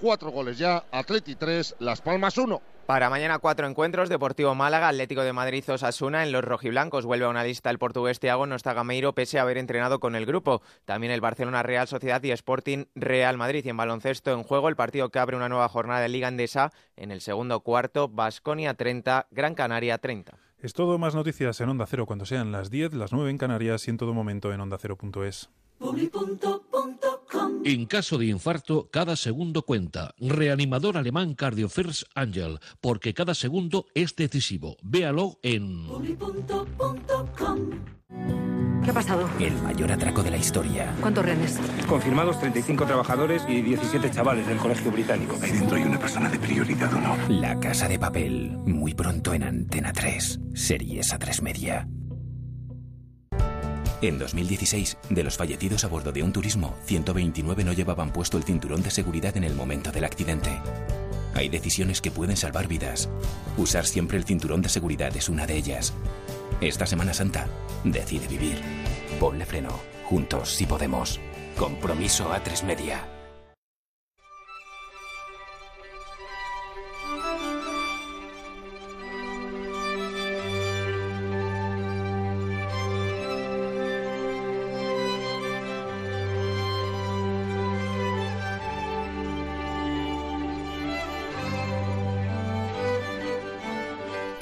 Cuatro goles ya. Atleti 3, Las Palmas 1. Para mañana cuatro encuentros, Deportivo Málaga, Atlético de Madrid, Osasuna. En los rojiblancos vuelve a una lista el portugués Thiago Nostagameiro, pese a haber entrenado con el grupo. También el Barcelona Real Sociedad y Sporting Real Madrid. Y en baloncesto en juego, el partido que abre una nueva jornada de Liga Endesa. En el segundo cuarto, Basconia 30, Gran Canaria 30. Es todo, más noticias en Onda Cero cuando sean las 10, las 9 en Canarias y en todo momento en ondacero.es. En caso de infarto, cada segundo cuenta. Reanimador alemán Cardio First Angel, porque cada segundo es decisivo. Véalo en... ¿Qué ha pasado? El mayor atraco de la historia. ¿Cuántos renes? Confirmados 35 trabajadores y 17 chavales del colegio británico. Ahí dentro hay una persona de prioridad o no. La Casa de Papel. Muy pronto en Antena 3. Series a 3 media. En 2016, de los fallecidos a bordo de un turismo, 129 no llevaban puesto el cinturón de seguridad en el momento del accidente. Hay decisiones que pueden salvar vidas. Usar siempre el cinturón de seguridad es una de ellas. Esta Semana Santa, decide vivir. Ponle freno. Juntos si podemos. Compromiso a tres media.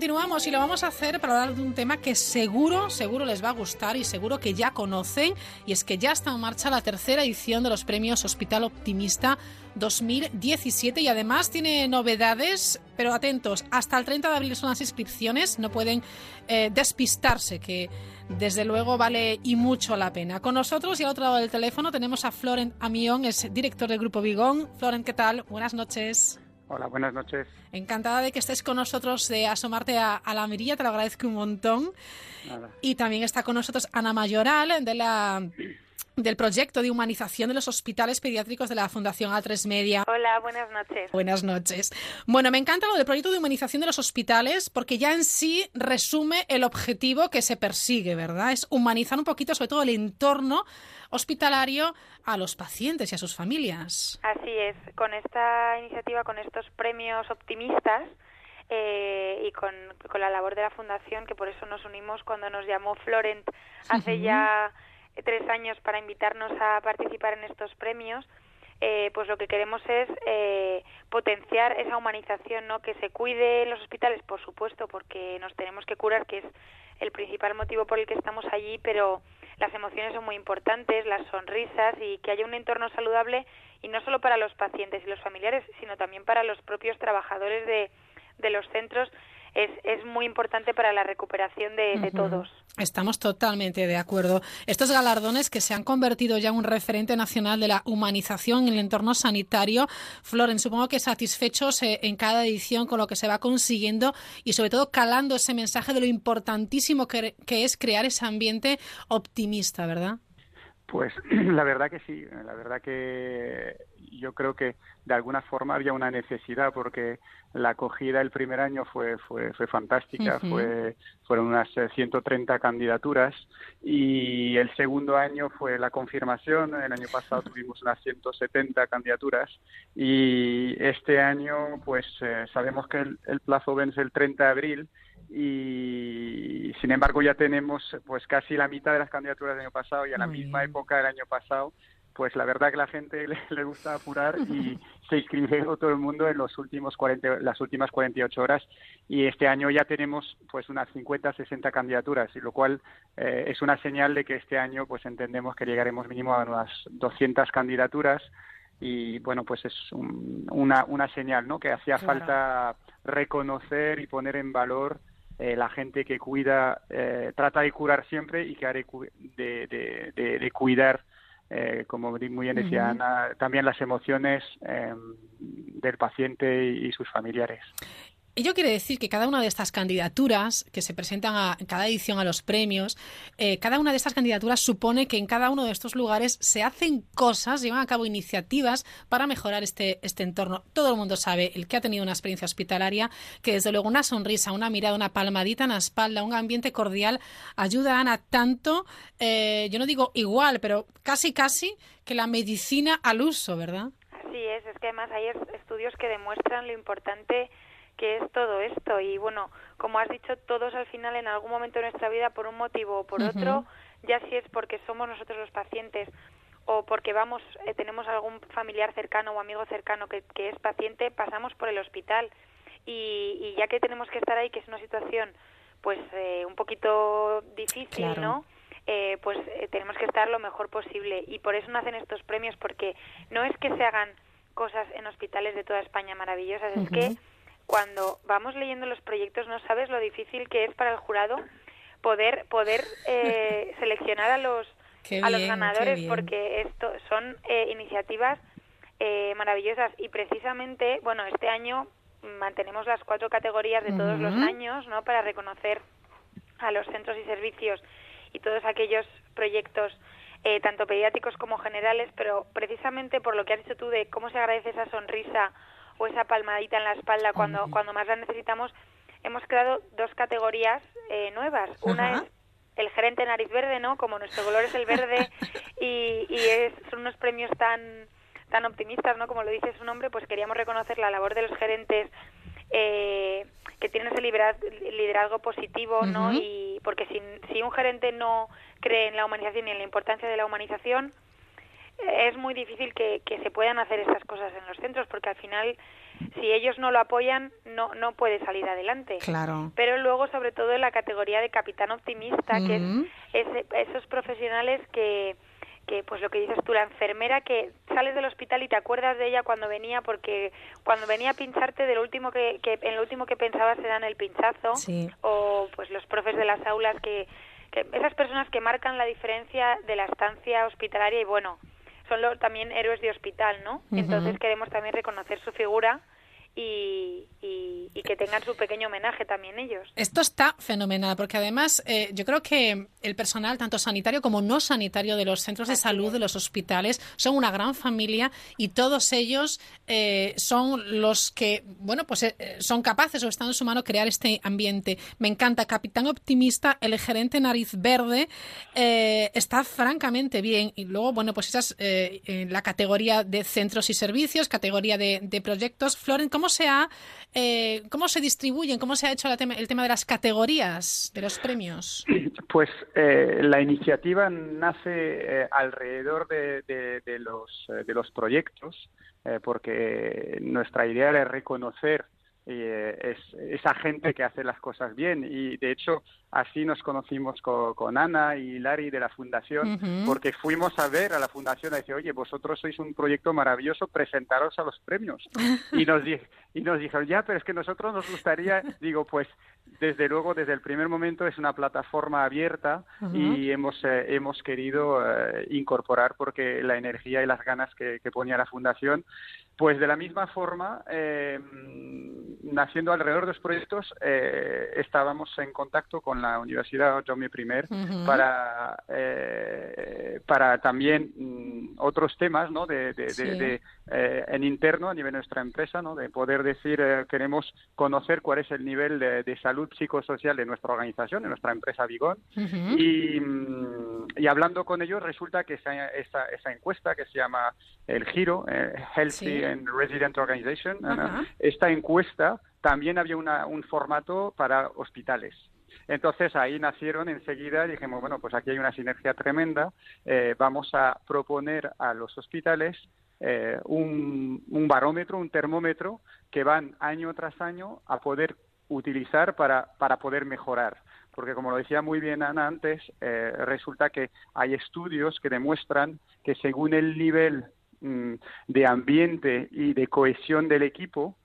Continuamos y lo vamos a hacer para hablar de un tema que seguro, seguro les va a gustar y seguro que ya conocen, y es que ya está en marcha la tercera edición de los premios Hospital Optimista 2017 y además tiene novedades, pero atentos, hasta el 30 de abril son las inscripciones, no pueden eh, despistarse, que desde luego vale y mucho la pena. Con nosotros y al otro lado del teléfono tenemos a Florent Amión, es director del Grupo Vigón. Florent, ¿qué tal? Buenas noches. Hola, buenas noches. Encantada de que estés con nosotros, de asomarte a, la mirilla, te lo agradezco un montón. Y también está con nosotros Ana Mayoral, de la del proyecto de humanización de los hospitales pediátricos de la Fundación A3 Media. Hola, buenas noches. Buenas noches. Bueno, me encanta lo del proyecto de humanización de los hospitales porque ya en sí resume el objetivo que se persigue, ¿verdad? Es humanizar un poquito sobre todo el entorno hospitalario a los pacientes y a sus familias. Así es, con esta iniciativa, con estos premios optimistas, eh, y con, la labor de la Fundación, que por eso nos unimos cuando nos llamó Florent hace ya tres años para invitarnos a participar en estos premios, eh, pues lo que queremos es eh, potenciar esa humanización, ¿no? Que se cuide en los hospitales, por supuesto, porque nos tenemos que curar, que es el principal motivo por el que estamos allí, pero las emociones son muy importantes, las sonrisas y que haya un entorno saludable y no solo para los pacientes y los familiares, sino también para los propios trabajadores de, los centros es, es muy importante para la recuperación de, todos. Estamos totalmente de acuerdo. Estos galardones que se han convertido ya en un referente nacional de la humanización en el entorno sanitario, Floren, supongo que satisfechos eh, en cada edición con lo que se va consiguiendo y sobre todo calando ese mensaje de lo importantísimo que, que es crear ese ambiente optimista, ¿verdad? Pues la verdad que sí, la verdad que yo creo que de alguna forma había una necesidad porque la acogida el primer año fue fue, fue fantástica, fue fueron unas 130 eh, candidaturas y el segundo año fue la confirmación, el año pasado tuvimos unas 170 candidaturas y este año pues eh, sabemos que el, el plazo vence el 30 de abril y sin embargo ya tenemos pues casi la mitad de las candidaturas del año pasado y a la misma época del año pasado pues la verdad que la gente le, gusta apurar y se inscribió todo el mundo en los últimos 40, las últimas 48 horas. Y este año ya tenemos pues unas 50, 60 candidaturas y lo cual eh, es una señal de que este año pues entendemos que llegaremos mínimo a unas 200 candidaturas. Y bueno pues es una, una señal no que hacía falta reconocer y poner en valor eh, la gente que cuida, eh, trata de curar siempre y que ha de, de, cuidar, eh, como muy bien decía Ana, también las emociones del paciente y sus familiares. Ello quiere decir que cada una de estas candidaturas que se presentan a cada edición a los premios, eh, cada una de estas candidaturas supone que en cada uno de estos lugares se hacen cosas, llevan a cabo iniciativas para mejorar este, este entorno. Todo el mundo sabe, el que ha tenido una experiencia hospitalaria, que desde luego una sonrisa, una mirada, una palmadita en la espalda, un ambiente cordial, ayudan a tanto, eh, yo no digo igual, pero casi casi que la medicina al uso, ¿verdad? Así es, es que además hay estudios que demuestran lo importante que es todo esto. Y bueno, como has dicho, todos al final en algún momento de nuestra vida, por un motivo o por otro, ya si es porque somos nosotros los pacientes o porque vamos, eh, tenemos algún familiar cercano o amigo cercano que, que es paciente, pasamos por el hospital. Y, y, ya que tenemos que estar ahí, que es una situación pues eh, un poquito difícil, ¿no? Eh, pues tenemos que estar lo mejor posible y por eso nacen estos premios porque no es que se hagan cosas en hospitales de toda España maravillosas, es que cuando vamos leyendo los proyectos no sabes lo difícil que es para el jurado poder poder eh, seleccionar a los a los ganadores porque esto son eh, iniciativas eh, maravillosas. Y precisamente bueno este año mantenemos las cuatro categorías de todos los años no para reconocer a los centros y servicios y todos aquellos proyectos tanto pediátricos como generales pero precisamente por lo que has dicho tú de cómo se agradece esa sonrisa o esa palmadita en la espalda cuando, cuando más la necesitamos, hemos creado dos categorías eh, nuevas. Una es el gerente nariz verde, ¿no? Como nuestro color es el verde y, y es, son unos premios tan tan optimistas, ¿no? Como lo dice su nombre, pues queríamos reconocer la labor de los gerentes eh, que tienen ese liderazgo positivo, ¿no? Y porque si, si un gerente no cree en la humanización y en la importancia de la humanización, es muy difícil que, que, se puedan hacer estas cosas en los centros porque al final si ellos no lo apoyan no no puede salir adelante. Claro. Pero luego sobre todo en la categoría de capitán optimista que es, esos profesionales que que pues lo que dices tú la enfermera que sales del hospital y te acuerdas de ella cuando venía porque cuando venía a pincharte de lo último que, que en lo último que pensabas era en el pinchazo o pues los profes de las aulas que, que esas personas que marcan la diferencia de la estancia hospitalaria y bueno son los, también héroes de hospital, ¿no? Entonces queremos también reconocer su figura y, que tengan su pequeño homenaje también ellos. Esto está fenomenal, porque además eh, yo creo que el personal, tanto sanitario como no sanitario de los centros de salud, de los hospitales, son una gran familia y todos ellos eh, son los que, bueno, pues eh, son capaces o están en su mano crear este ambiente. Me encanta, Capitán Optimista, el gerente Nariz Verde, está francamente bien. Y luego, bueno, pues esa es la categoría de centros y servicios, categoría de, de proyectos. Florent, ¿Cómo se, ha, eh, ¿Cómo se distribuyen, cómo se ha hecho el tema, de las categorías de los premios? Pues eh, la iniciativa nace eh, alrededor de, de, los, de los proyectos, porque nuestra idea era reconocer es esa gente que hace las cosas bien. Y de hecho así nos conocimos con, Ana y Lari de la fundación porque fuimos a ver a la fundación a decir oye vosotros sois un proyecto maravilloso presentaros a los premios y nos y nos dijeron ya pero es que nosotros nos gustaría digo pues desde luego desde el primer momento es una plataforma abierta y hemos eh, hemos querido eh, incorporar porque la energía y las ganas que, que ponía la fundación pues de la misma forma, eh, naciendo alrededor de los proyectos, eh, estábamos en contacto con la Universidad Jaume I para, eh, para también mm, otros temas ¿no? de, de, en interno a nivel de nuestra empresa, ¿no? de poder decir, queremos conocer cuál es el nivel de, salud psicosocial de nuestra organización, de nuestra empresa Vigón. y, mm, y, hablando con ellos, resulta que esa, esa, esa encuesta que se llama el Giro, Healthy Resident Organization, esta encuesta también había un formato para hospitales. Entonces ahí nacieron enseguida y dijimos, bueno, pues aquí hay una sinergia tremenda, eh, vamos a proponer a los hospitales eh, un, barómetro, un termómetro que van año tras año a poder utilizar para, para poder mejorar. Porque como lo decía muy bien Ana antes, eh, resulta que hay estudios que demuestran que según el nivel Mm, de ambiente y de cohesión del equipo,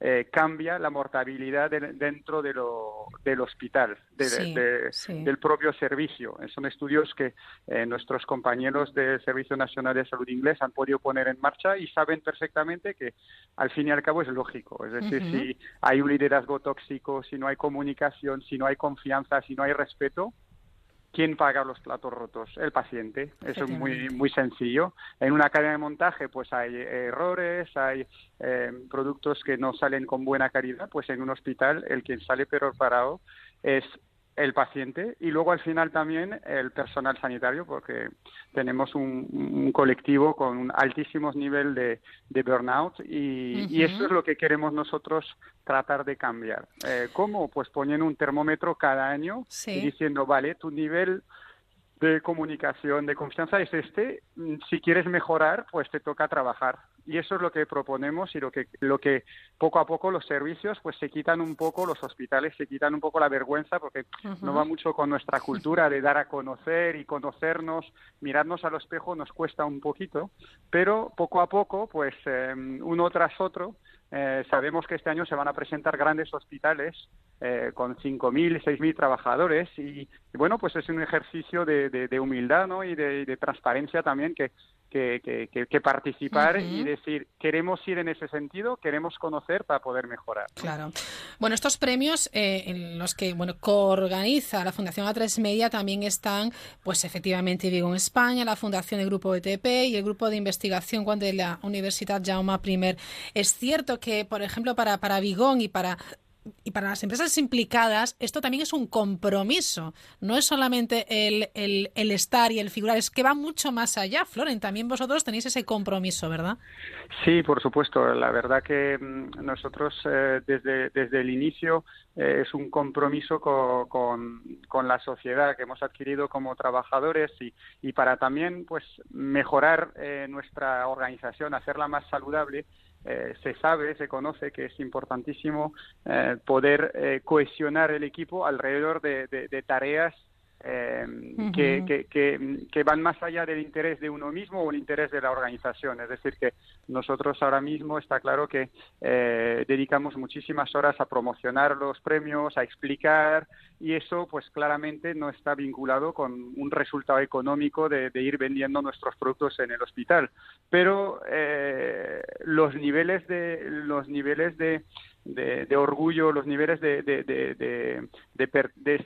eh, cambia la mortalidad dentro de lo, del hospital, del propio servicio. Son estudios que eh, nuestros compañeros del Servicio Nacional de Salud Inglés han podido poner en marcha y saben perfectamente que al fin y al cabo es lógico. Es decir, si hay un liderazgo tóxico, si no hay comunicación, si no hay confianza, si no hay respeto, ¿Quién paga los platos rotos? El paciente. Eso es muy, muy sencillo. En una cadena de montaje, pues hay errores, hay eh, productos que no salen con buena calidad. Pues en un hospital, el quien sale peor parado es el paciente y luego al final también el personal sanitario porque tenemos un, colectivo con un altísimo nivel de, burnout y, eso es lo que queremos nosotros tratar de cambiar. Eh, ¿Cómo? Pues poniendo un termómetro cada año y diciendo, vale, tu nivel de comunicación, de confianza es este, si quieres mejorar, pues te toca trabajar y eso es lo que proponemos y lo que lo que poco a poco los servicios pues se quitan un poco los hospitales se quitan un poco la vergüenza porque no va mucho con nuestra cultura de dar a conocer y conocernos mirarnos al espejo nos cuesta un poquito pero poco a poco pues em, uno tras otro eh, sabemos que este año se van a presentar grandes hospitales eh, con 5.000, 6.000 trabajadores y, bueno, pues es un ejercicio de, de, humildad ¿no? y de, de, transparencia también que, que, participar y decir, queremos ir en ese sentido, queremos conocer para poder mejorar. Claro. Bueno, estos premios eh, en los que bueno coorganiza la Fundación A3 Media también están, pues efectivamente, Vigo en España, la Fundación del Grupo ETP y el Grupo de Investigación de la Universidad Jaume I. Es cierto que, por ejemplo, para, para Vigón y para y para las empresas implicadas, esto también es un compromiso. No es solamente el, el, estar y el figurar, es que va mucho más allá. Floren, también vosotros tenéis ese compromiso, ¿verdad? Sí, por supuesto. La verdad que mm, nosotros eh, desde, desde el inicio eh, es un compromiso con, con, la sociedad que hemos adquirido como trabajadores y, y para también pues mejorar eh, nuestra organización, hacerla más saludable eh, se sabe, se conoce que es importantísimo eh, poder eh, cohesionar el equipo alrededor de, de tareas eh, que, que, van más allá del interés de uno mismo o el interés de la organización. Es decir, que nosotros ahora mismo está claro que eh, dedicamos muchísimas horas a promocionar los premios, a explicar, y eso pues claramente no está vinculado con un resultado económico de, ir vendiendo nuestros productos en el hospital. Pero eh, los niveles de los niveles de de, orgullo, los niveles de, de,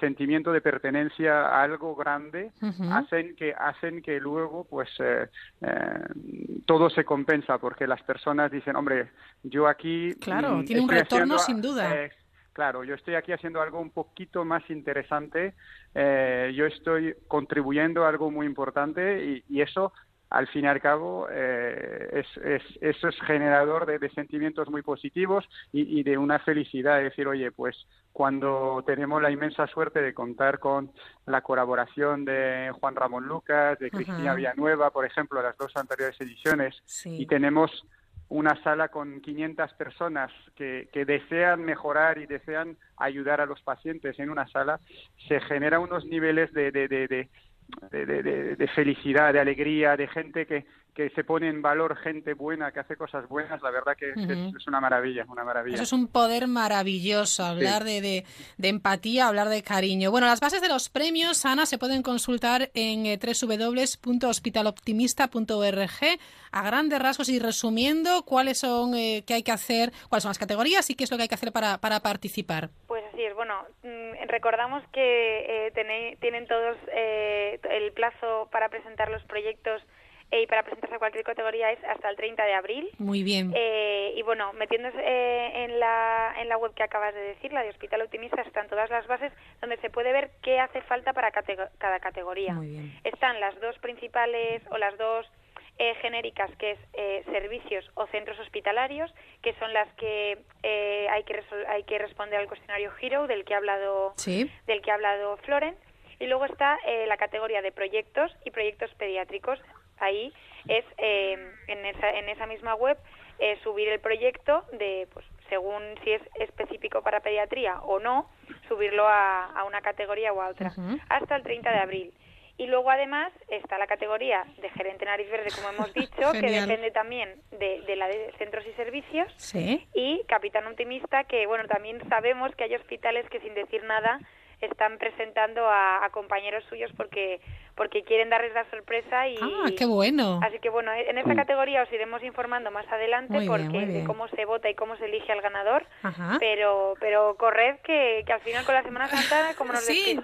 sentimiento de pertenencia a algo grande hacen que hacen que luego pues eh, eh, todo se compensa porque las personas dicen hombre yo aquí claro mm, tiene un retorno sin duda eh, claro yo estoy aquí haciendo algo un poquito más interesante yo estoy contribuyendo a algo muy importante y, y eso al fin y al cabo eh, es, eso es generador de, sentimientos muy positivos y, de una felicidad, es decir, oye, pues cuando tenemos la inmensa suerte de contar con la colaboración de Juan Ramón Lucas, de Cristina Villanueva, por ejemplo, las dos anteriores ediciones, y tenemos una sala con 500 personas que, que desean mejorar y desean ayudar a los pacientes en una sala, se genera unos niveles de, de, de, de de, felicidad, de alegría, de gente que, que se pone en valor gente buena, que hace cosas buenas, la verdad que es, una maravilla, una maravilla. Eso es un poder maravilloso, hablar de, de, empatía, hablar de cariño. Bueno, las bases de los premios, Ana, se pueden consultar en eh, www.hospitaloptimista.org a grandes rasgos y resumiendo cuáles son, eh, qué hay que hacer, cuáles son las categorías y qué es lo que hay que hacer para, para participar. Pues así es, bueno, mm, recordamos que eh, tienen todos eh, el plazo para presentar los proyectos y para presentarse a cualquier categoría es hasta el 30 de abril. Muy bien. Eh, y bueno, metiéndose eh, en, la, en la web que acabas de decir, la de Hospital Optimista, están todas las bases donde se puede ver qué hace falta para cada categoría. Muy bien. Están las dos principales o las dos eh, genéricas, que es eh, servicios o centros hospitalarios, que son las que eh, hay que hay que responder al cuestionario Hero del que ha hablado del que ha hablado Floren. Y luego está la categoría de proyectos y proyectos pediátricos, ahí es eh, en, esa, en esa misma web eh, subir el proyecto de, pues, según si es específico para pediatría o no, subirlo a, a una categoría o a otra, hasta el 30 de abril. Y luego además está la categoría de gerente nariz verde, como hemos dicho, que depende también de, de, la de centros y servicios. Y capitán optimista, que bueno, también sabemos que hay hospitales que sin decir nada están presentando a, a compañeros suyos porque porque quieren darles la sorpresa y ah qué bueno. Así que bueno en esa categoría os iremos informando más adelante porque de cómo se vota y cómo se elige al ganador pero pero corred que, que, al final con la Semana Santa como nos sí,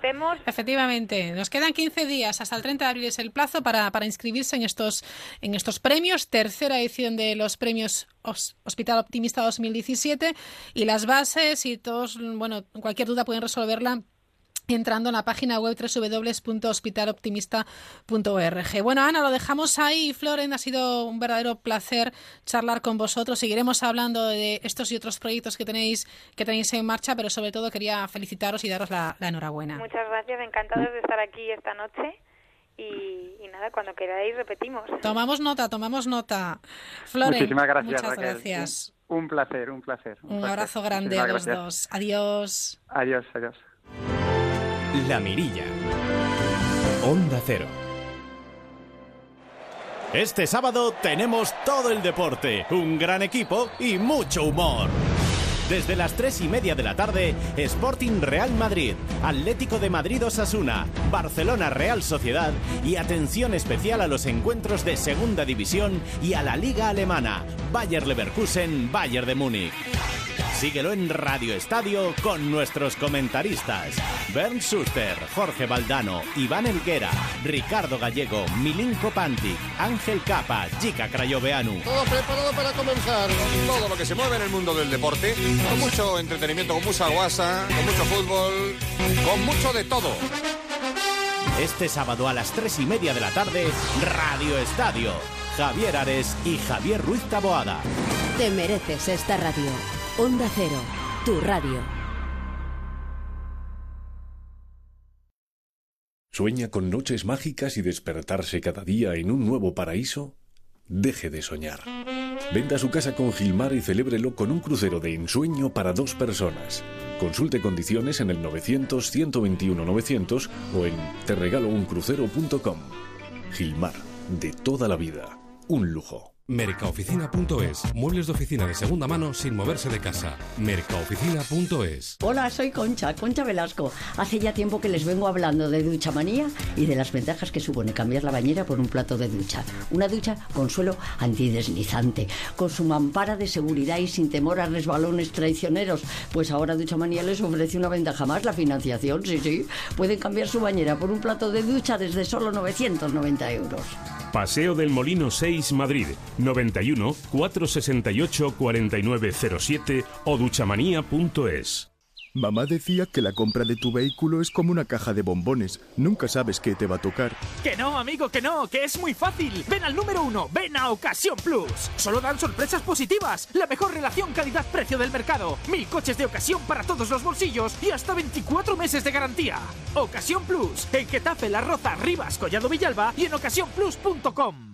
efectivamente. Nos quedan 15 días hasta el 30 de abril es el plazo para, para inscribirse en estos en estos premios. Tercera edición de los premios Hospital Optimista 2017 y las bases y todos bueno cualquier duda pueden resolverla entrando en la página web www.hospitaloptimista.org. Bueno, Ana, lo dejamos ahí. Floren, ha sido un verdadero placer charlar con vosotros. Seguiremos hablando de estos y otros proyectos que tenéis que tenéis en marcha, pero sobre todo quería felicitaros y daros la, enhorabuena. Muchas gracias, encantados de estar aquí esta noche. Y, nada, cuando queráis repetimos. Tomamos nota, tomamos nota. Floren, Muchísimas gracias, muchas gracias. Un, placer, un placer. Un, abrazo grande a los dos. Adiós. Adiós, adiós. La Mirilla. Onda Cero. Este sábado tenemos todo el deporte, un gran equipo y mucho humor. Desde las tres y media de la tarde, Sporting Real Madrid, Atlético de Madrid Osasuna, Barcelona Real Sociedad y atención especial a los encuentros de Segunda División y a la Liga Alemana, Bayer Leverkusen, Bayer de Múnich. Síguelo en Radio Estadio con nuestros comentaristas. Bernd Schuster, Jorge Valdano, Iván Elguera, Ricardo Gallego, Milinko Pantic, Ángel Capa, Chica Crayoveanu. Todo preparado para comenzar. Todo lo que se mueve en el mundo del deporte. Con mucho entretenimiento, con mucha guasa, con mucho fútbol, con mucho de todo. Este sábado a las tres y media de la tarde, Radio Estadio. Javier Ares y Javier Ruiz Taboada. Te mereces esta radio. Onda Cero, tu radio. ¿Sueña con noches mágicas y despertarse cada día en un nuevo paraíso? Deje de soñar. Venda su casa con Gilmar y celébrelo con un crucero de ensueño para dos personas. Consulte condiciones en el 900-121-900 o en terregalouncrucero.com. Gilmar, de toda la vida, un lujo. Mercaoficina.es. Muebles de oficina de segunda mano sin moverse de casa. Mercaoficina.es. Hola, soy Concha, Concha Velasco. Hace ya tiempo que les vengo hablando de ducha manía y de las ventajas que supone cambiar la bañera por un plato de ducha. Una ducha con suelo antideslizante, con su mampara de seguridad y sin temor a resbalones traicioneros. Pues ahora Ducha Manía les ofrece una ventaja más, la financiación, sí, sí. Pueden cambiar su bañera por un plato de ducha desde solo 990 euros. Paseo del Molino 6, Madrid. 91 468 4907 o duchamanía.es. Mamá decía que la compra de tu vehículo es como una caja de bombones. Nunca sabes qué te va a tocar. Que no, amigo, que no, que es muy fácil. Ven al número uno, ven a Ocasión Plus. Solo dan sorpresas positivas. La mejor relación calidad-precio del mercado. Mil coches de ocasión para todos los bolsillos y hasta 24 meses de garantía. Ocasión Plus, en Getafe, La Roza, Rivas, Collado Villalba y en ocasiónplus.com.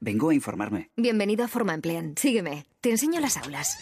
Vengo a informarme. Bienvenido a Forma Emplean. Sígueme. Te enseño las aulas.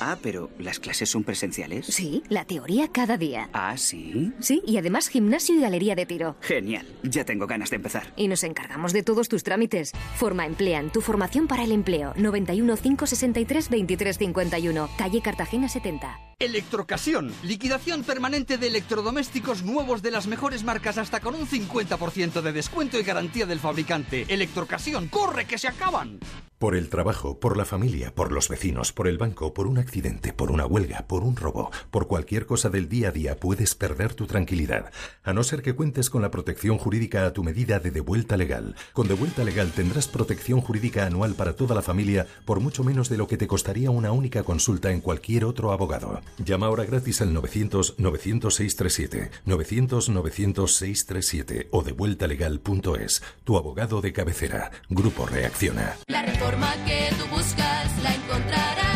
Ah, pero ¿las clases son presenciales? Sí, la teoría cada día. Ah, sí. Sí, y además gimnasio y galería de tiro. Genial. Ya tengo ganas de empezar. Y nos encargamos de todos tus trámites. Forma Emplean, tu formación para el empleo. 91 563 2351, calle Cartagena 70. Electrocasión, liquidación permanente de electrodomésticos nuevos de las mejores marcas hasta con un 50% de descuento y garantía del fabricante. Electrocasión, corre que se acaban. Por el trabajo, por la familia, por los vecinos, por el banco, por un por una huelga, por un robo, por cualquier cosa del día a día puedes perder tu tranquilidad, a no ser que cuentes con la protección jurídica a tu medida de Devuelta Legal. Con Devuelta Legal tendrás protección jurídica anual para toda la familia por mucho menos de lo que te costaría una única consulta en cualquier otro abogado. Llama ahora gratis al 900 900 637, 900 900 637 o devueltalegal.es. Tu abogado de cabecera. Grupo Reacciona. La reforma que tú buscas la encontrarás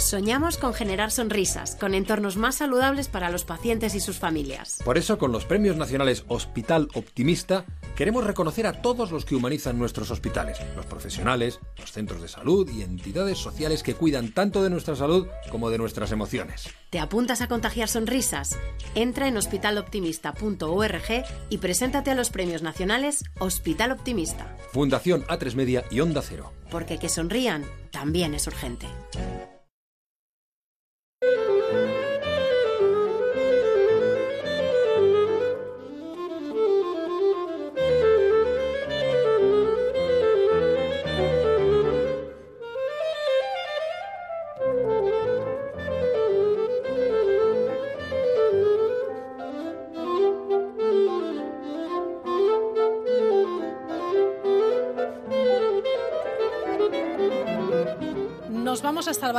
Soñamos con generar sonrisas, con entornos más saludables para los pacientes y sus familias. Por eso, con los Premios Nacionales Hospital Optimista, queremos reconocer a todos los que humanizan nuestros hospitales, los profesionales, los centros de salud y entidades sociales que cuidan tanto de nuestra salud como de nuestras emociones. ¿Te apuntas a contagiar sonrisas? Entra en hospitaloptimista.org y preséntate a los Premios Nacionales Hospital Optimista. Fundación A3 Media y Onda Cero. Porque que sonrían también es urgente.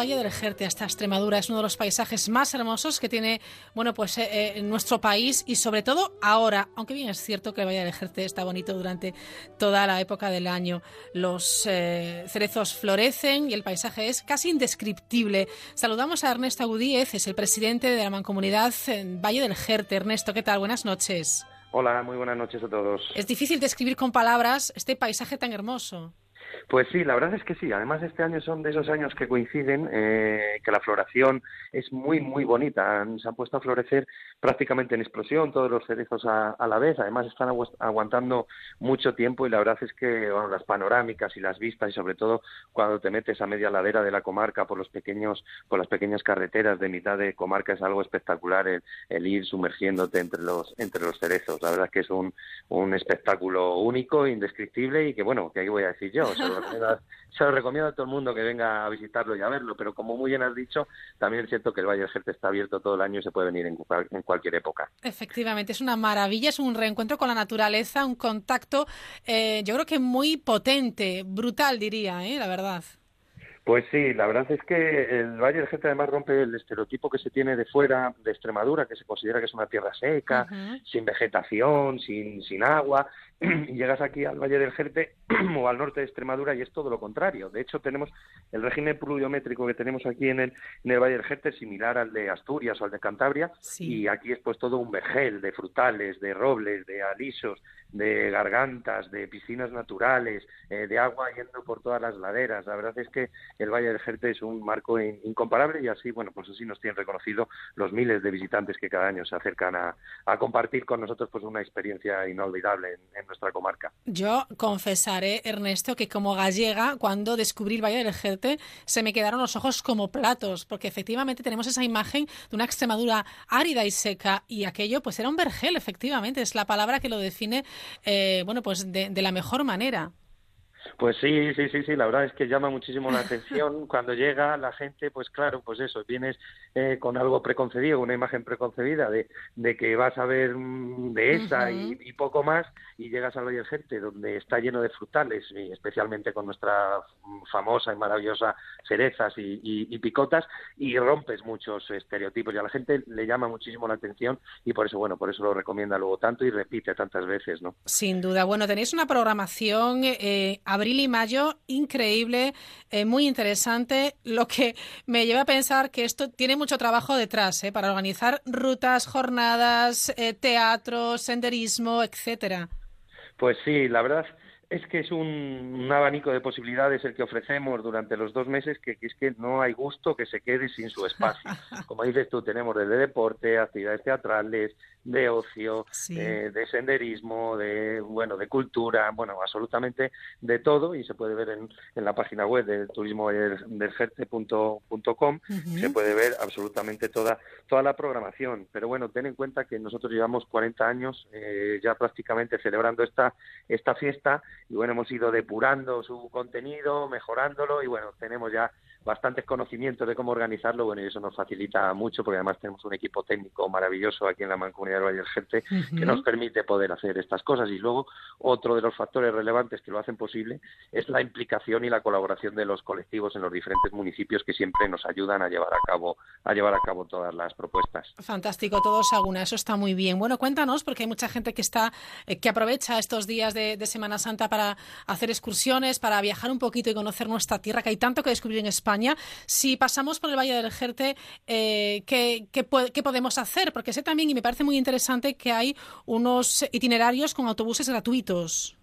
Valle del Jerte, hasta Extremadura. Es uno de los paisajes más hermosos que tiene, bueno, pues eh, eh, nuestro país y sobre todo ahora, aunque bien es cierto que el Valle del Jerte está bonito durante toda la época del año. Los eh, cerezos florecen y el paisaje es casi indescriptible. Saludamos a Ernesto Agudíez, es el presidente de la Mancomunidad Valle del Jerte. Ernesto, ¿qué tal? Buenas noches. Hola, muy buenas noches a todos. Es difícil describir con palabras este paisaje tan hermoso. Pues sí, la verdad es que sí. Además, este año son de esos años que coinciden, eh, que la floración es muy, muy bonita. Se han puesto a florecer prácticamente en explosión todos los cerezos a, la vez. Además, están agu aguantando mucho tiempo y la verdad es que bueno, las panorámicas y las vistas y sobre todo cuando te metes a media ladera de la comarca por los pequeños, por las pequeñas carreteras de mitad de comarca es algo espectacular el, ir sumergiéndote entre los entre los cerezos. La verdad es que es un, un espectáculo único, indescriptible y que bueno, que ahí voy a decir yo. Recomiendo, se lo recomiendo a todo el mundo que venga a visitarlo y a verlo, pero como muy bien has dicho, también es cierto que el Valle del Jerte está abierto todo el año y se puede venir en, en cualquier época. Efectivamente, es una maravilla, es un reencuentro con la naturaleza, un contacto, eh, yo creo que muy potente, brutal diría, ¿eh? la verdad. Pues sí, la verdad es que el Valle del Jerte además rompe el estereotipo que se tiene de fuera de Extremadura, que se considera que es una tierra seca, sin vegetación, sin, sin agua, y llegas aquí al Valle del Jerte o al norte de Extremadura y es todo lo contrario. De hecho, tenemos el régimen pluviométrico que tenemos aquí en el, en el Valle del Jerte similar al de Asturias o al de Cantabria, y aquí es pues todo un vergel de frutales, de robles, de alisos, de gargantas, de piscinas naturales, eh, de agua yendo por todas las laderas. La verdad es que el Valle del Jerte es un marco in- incomparable y así, bueno, pues así nos tienen reconocido los miles de visitantes que cada año se acercan a, a compartir con nosotros pues una experiencia inolvidable en, en nuestra comarca. Yo confesaré, Ernesto, que como gallega, cuando descubrí el Valle del Jerte, se me quedaron los ojos como platos, porque efectivamente tenemos esa imagen de una Extremadura árida y seca, y aquello pues era un vergel, efectivamente, es la palabra que lo define, eh, bueno, pues de, de la mejor manera. Pues sí, sí, sí, sí, la verdad es que llama muchísimo la atención cuando llega la gente, pues claro, pues eso, vienes eh, con algo preconcebido, una imagen preconcebida de, de que vas a ver mm, de esa y, y poco más, y llegas al Valle Jerte, donde está lleno de frutales, y especialmente con nuestra famosa y maravillosa cerezas y, y- y picotas, y rompes muchos estereotipos, y a la gente le llama muchísimo la atención, y por eso, bueno, por eso lo recomienda luego tanto y repite tantas veces, ¿no? Sin duda. Bueno, tenéis una programación eh, abril y mayo increíble, eh, muy interesante, lo que me lleva a pensar que esto tiene mucho trabajo detrás, eh, para organizar rutas, jornadas, eh, teatro, senderismo, etcétera. Pues sí, la verdad es que es un, un abanico de posibilidades el que ofrecemos durante los dos meses que, que es que no hay gusto que se quede sin su espacio. Como dices tú, tenemos desde deporte, actividades teatrales, de ocio, eh, de senderismo, de bueno, de cultura, bueno, absolutamente de todo y se puede ver en, en la página web del turismo com se puede ver absolutamente toda toda la programación. Pero bueno, ten en cuenta que nosotros llevamos 40 años eh, ya prácticamente celebrando esta esta fiesta y bueno, hemos ido depurando su contenido, mejorándolo y bueno, tenemos ya bastantes conocimientos de cómo organizarlo, bueno, y eso nos facilita mucho porque además tenemos un equipo técnico maravilloso aquí en la Mancomunidad del Valle del Jerte que nos permite poder hacer estas cosas y luego otro de los factores relevantes que lo hacen posible es la implicación y la colaboración de los colectivos en los diferentes municipios que siempre nos ayudan a llevar a cabo a llevar a cabo todas las propuestas. Fantástico, todos a una, eso está muy bien. Bueno, cuéntanos, porque hay mucha gente que está, eh, que aprovecha estos días de, de Semana Santa para hacer excursiones, para viajar un poquito y conocer nuestra tierra, que hay tanto que descubrir en España. Si pasamos por el Valle del Jerte, eh, ¿qué, qué po- qué podemos hacer? Porque sé también, y me parece muy interesante, que hay unos itinerarios con autobuses gratuitos.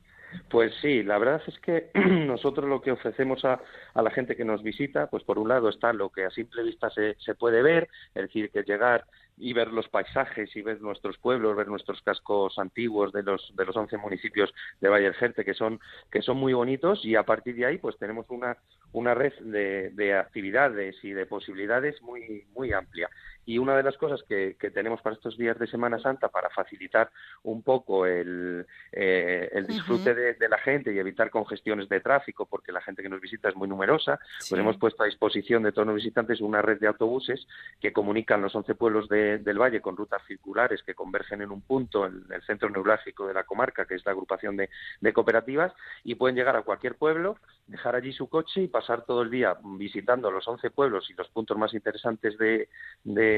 Pues sí, la verdad es que nosotros lo que ofrecemos a, a la gente que nos visita, pues por un lado está lo que a simple vista se, se puede ver, es decir, que llegar y ver los paisajes y ver nuestros pueblos, ver nuestros cascos antiguos de los de los 11 municipios de Valle del Jerte que son que son muy bonitos y a partir de ahí pues tenemos una una red de, de actividades y de posibilidades muy muy amplia y una de las cosas que, que tenemos para estos días de Semana Santa para facilitar un poco el, eh, el disfrute de, de la gente y evitar congestiones de tráfico porque la gente que nos visita es muy numerosa, Sí. pues hemos puesto a disposición de todos los visitantes una red de autobuses que comunican los 11 pueblos de- del valle con rutas circulares que convergen en un punto, en el centro neurálgico de la comarca, que es la agrupación de, de cooperativas, y pueden llegar a cualquier pueblo, dejar allí su coche y pasar todo el día visitando los 11 pueblos y los puntos más interesantes de,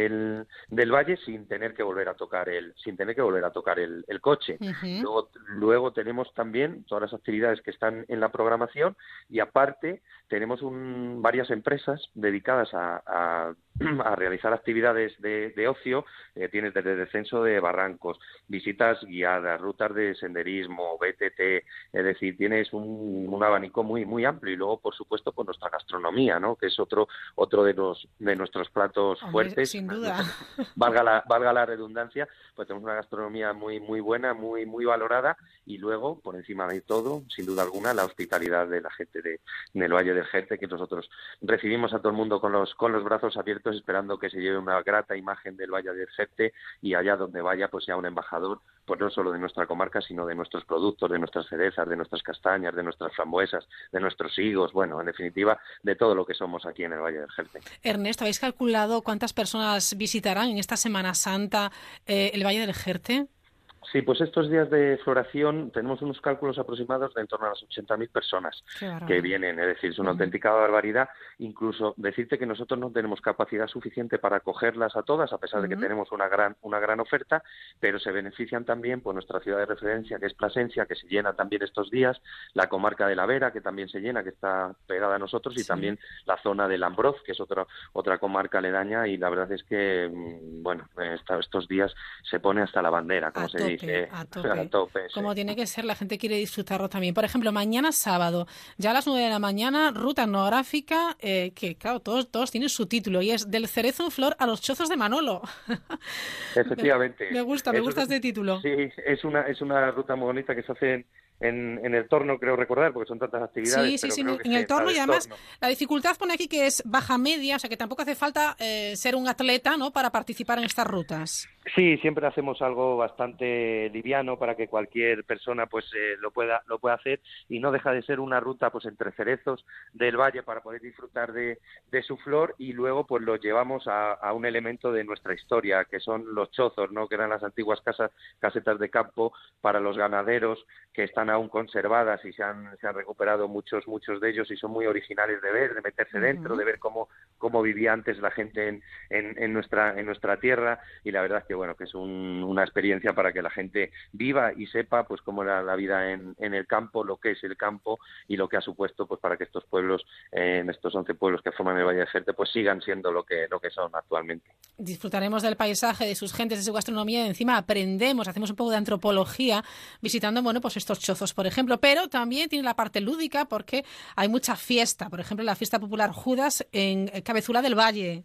del, del valle sin tener que volver a tocar el, sin tener que volver a tocar el, el coche. Luego, luego tenemos también todas las actividades que están en la programación y aparte tenemos un- varias empresas dedicadas a, a- a realizar actividades de, de ocio. Eh, tienes desde descenso de barrancos, visitas guiadas, rutas de senderismo, BTT, es decir, tienes un, un abanico muy muy amplio y luego, por supuesto, pues nuestra gastronomía, ¿no? Que es otro otro de los de nuestros platos Hombre, fuertes sin duda. valga la, valga la redundancia, pues tenemos una gastronomía muy, muy buena, muy, muy valorada y luego, por encima de todo, sin duda alguna, la hospitalidad de la gente de, del Valle del Jerte, que nosotros recibimos a todo el mundo con los, con los brazos abiertos, esperando que se lleve una grata imagen del Valle del Jerte y allá donde vaya, pues sea un embajador, pues no solo de nuestra comarca, sino de nuestros productos, de nuestras cerezas, de nuestras castañas, de nuestras frambuesas, de nuestros higos, bueno, en definitiva, de todo lo que somos aquí en el Valle del Jerte. Ernesto, ¿habéis calculado cuántas personas visitarán en esta Semana Santa eh, el Valle del Jerte? Sí, pues estos días de floración tenemos unos cálculos aproximados de en torno a las 80.000 personas que vienen, es decir, es una auténtica barbaridad. Incluso decirte que nosotros no tenemos capacidad suficiente para acogerlas a todas, a pesar de que tenemos una gran, una gran oferta, pero se benefician también por nuestra ciudad de referencia, que es Plasencia, que se llena también estos días, la comarca de la Vera, que también se llena, que está pegada a nosotros, y también la zona del Ambroz, que es otra, otra comarca aledaña, y la verdad es que, mm, bueno, estos días se pone hasta la bandera, como se dice a tope. Como tiene que ser, la gente quiere disfrutarlo también. Por ejemplo, mañana sábado, ya a las 9 de la mañana, ruta etnográfica, eh, que claro, todos, todos tienen su título, y es del cerezo en flor a los chozos de Manolo. Efectivamente. me, gusta, me gusta este título. Sí, es una, es una ruta muy bonita que se hace en, en, en, el torno, creo recordar, porque son tantas actividades. Sí, sí, sí, en el torno y además la dificultad pone aquí que es baja media, o sea que tampoco hace falta eh, ser un atleta ¿no? para participar en estas rutas. Sí, siempre hacemos algo bastante liviano para que cualquier persona pues eh, lo pueda lo pueda hacer y no deja de ser una ruta pues entre cerezos del valle para poder disfrutar de, de su flor y luego pues lo llevamos a, a, un elemento de nuestra historia que son los chozos, ¿no? Que eran las antiguas casas casetas de campo para los ganaderos que están aún conservadas y se han, se han recuperado muchos, muchos de ellos y son muy originales de ver, de meterse dentro, de ver cómo, cómo vivía antes la gente en, en, nuestra, en nuestra tierra y la verdad que bueno, que es una experiencia para que la gente viva y sepa pues cómo era la vida en, el campo, lo que es el campo y lo que ha supuesto pues para que estos pueblos, estos 11 pueblos que forman el Valle de Jerte, pues sigan siendo lo que, lo que son actualmente. Disfrutaremos del paisaje, de sus gentes, de su gastronomía y encima aprendemos, hacemos un poco de antropología visitando, bueno, pues estos chozos por ejemplo, pero también tiene la parte lúdica porque hay mucha fiesta, por ejemplo, la fiesta popular Judas en Cabezula del Valle.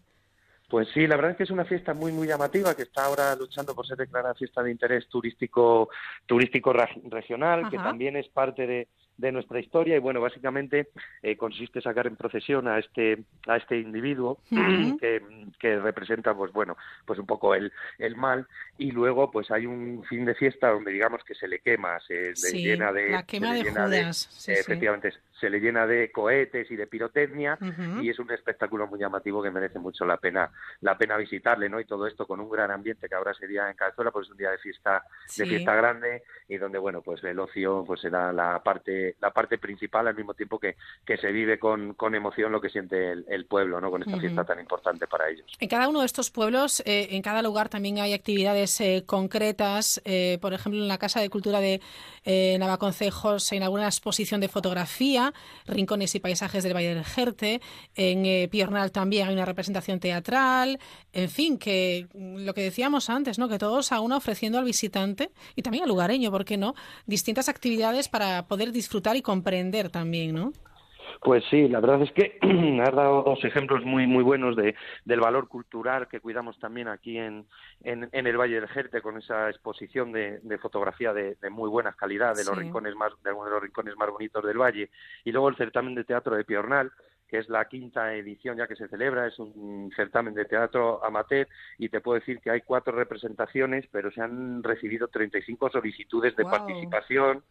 Pues sí, la verdad es que es una fiesta muy muy llamativa que está ahora luchando por ser declarada fiesta de interés turístico turístico regional, que también es parte de, de nuestra historia. Y bueno básicamente eh, consiste en sacar en procesión a este a este individuo que, que, representa pues bueno pues un poco el, el mal. Y luego pues hay un fin de fiesta donde digamos que se le quema se le llena de la quema de Judas efectivamente se le llena de cohetes y de pirotecnia y es un espectáculo muy llamativo que merece mucho la pena la pena visitarle no y todo esto con un gran ambiente que ahora sería en Cazuela pues es un día de fiesta de fiesta grande y donde bueno pues el ocio pues será la parte la parte principal al mismo tiempo que, que se vive con, con emoción lo que siente el, pueblo, ¿no? Con esta fiesta tan importante para ellos. En cada uno de estos pueblos, eh, en cada lugar también hay actividades eh, concretas. Eh, por ejemplo, en la Casa de Cultura de Navaconcejo se inaugura una exposición de fotografía, rincones y paisajes del Valle del Jerte. En Piornal también hay una representación teatral. En fin, que lo que decíamos antes, ¿no? Que todos aún ofreciendo al visitante y también al lugareño, ¿por qué no? Distintas actividades para poder disfrutar y comprender también, ¿no? Pues sí, la verdad es que has dado dos ejemplos muy muy buenos de, del valor cultural que cuidamos también aquí en, en, el Valle del Jerte con esa exposición de, fotografía de, muy buena calidad de los rincones más de algunos de los rincones más bonitos del valle y luego el certamen de teatro de Piornal que es la quinta edición ya que se celebra, es un certamen de teatro amateur y te puedo decir que hay cuatro representaciones, pero se han recibido 35 solicitudes de participación,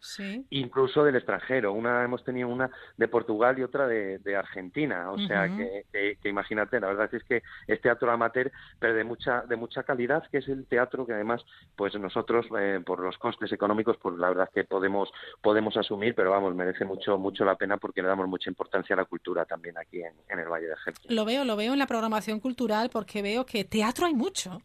incluso del extranjero. Una hemos tenido una de Portugal y otra de, Argentina, o sea que, imagínate, la verdad es que es teatro amateur, pero de mucha de mucha calidad, que es el teatro que además, pues nosotros eh, por los costes económicos, pues la verdad que podemos podemos asumir, pero vamos, merece mucho mucho la pena porque le damos mucha importancia a la cultura también aquí en, el Valle de. Lo veo, lo veo en la programación cultural porque veo que teatro hay mucho.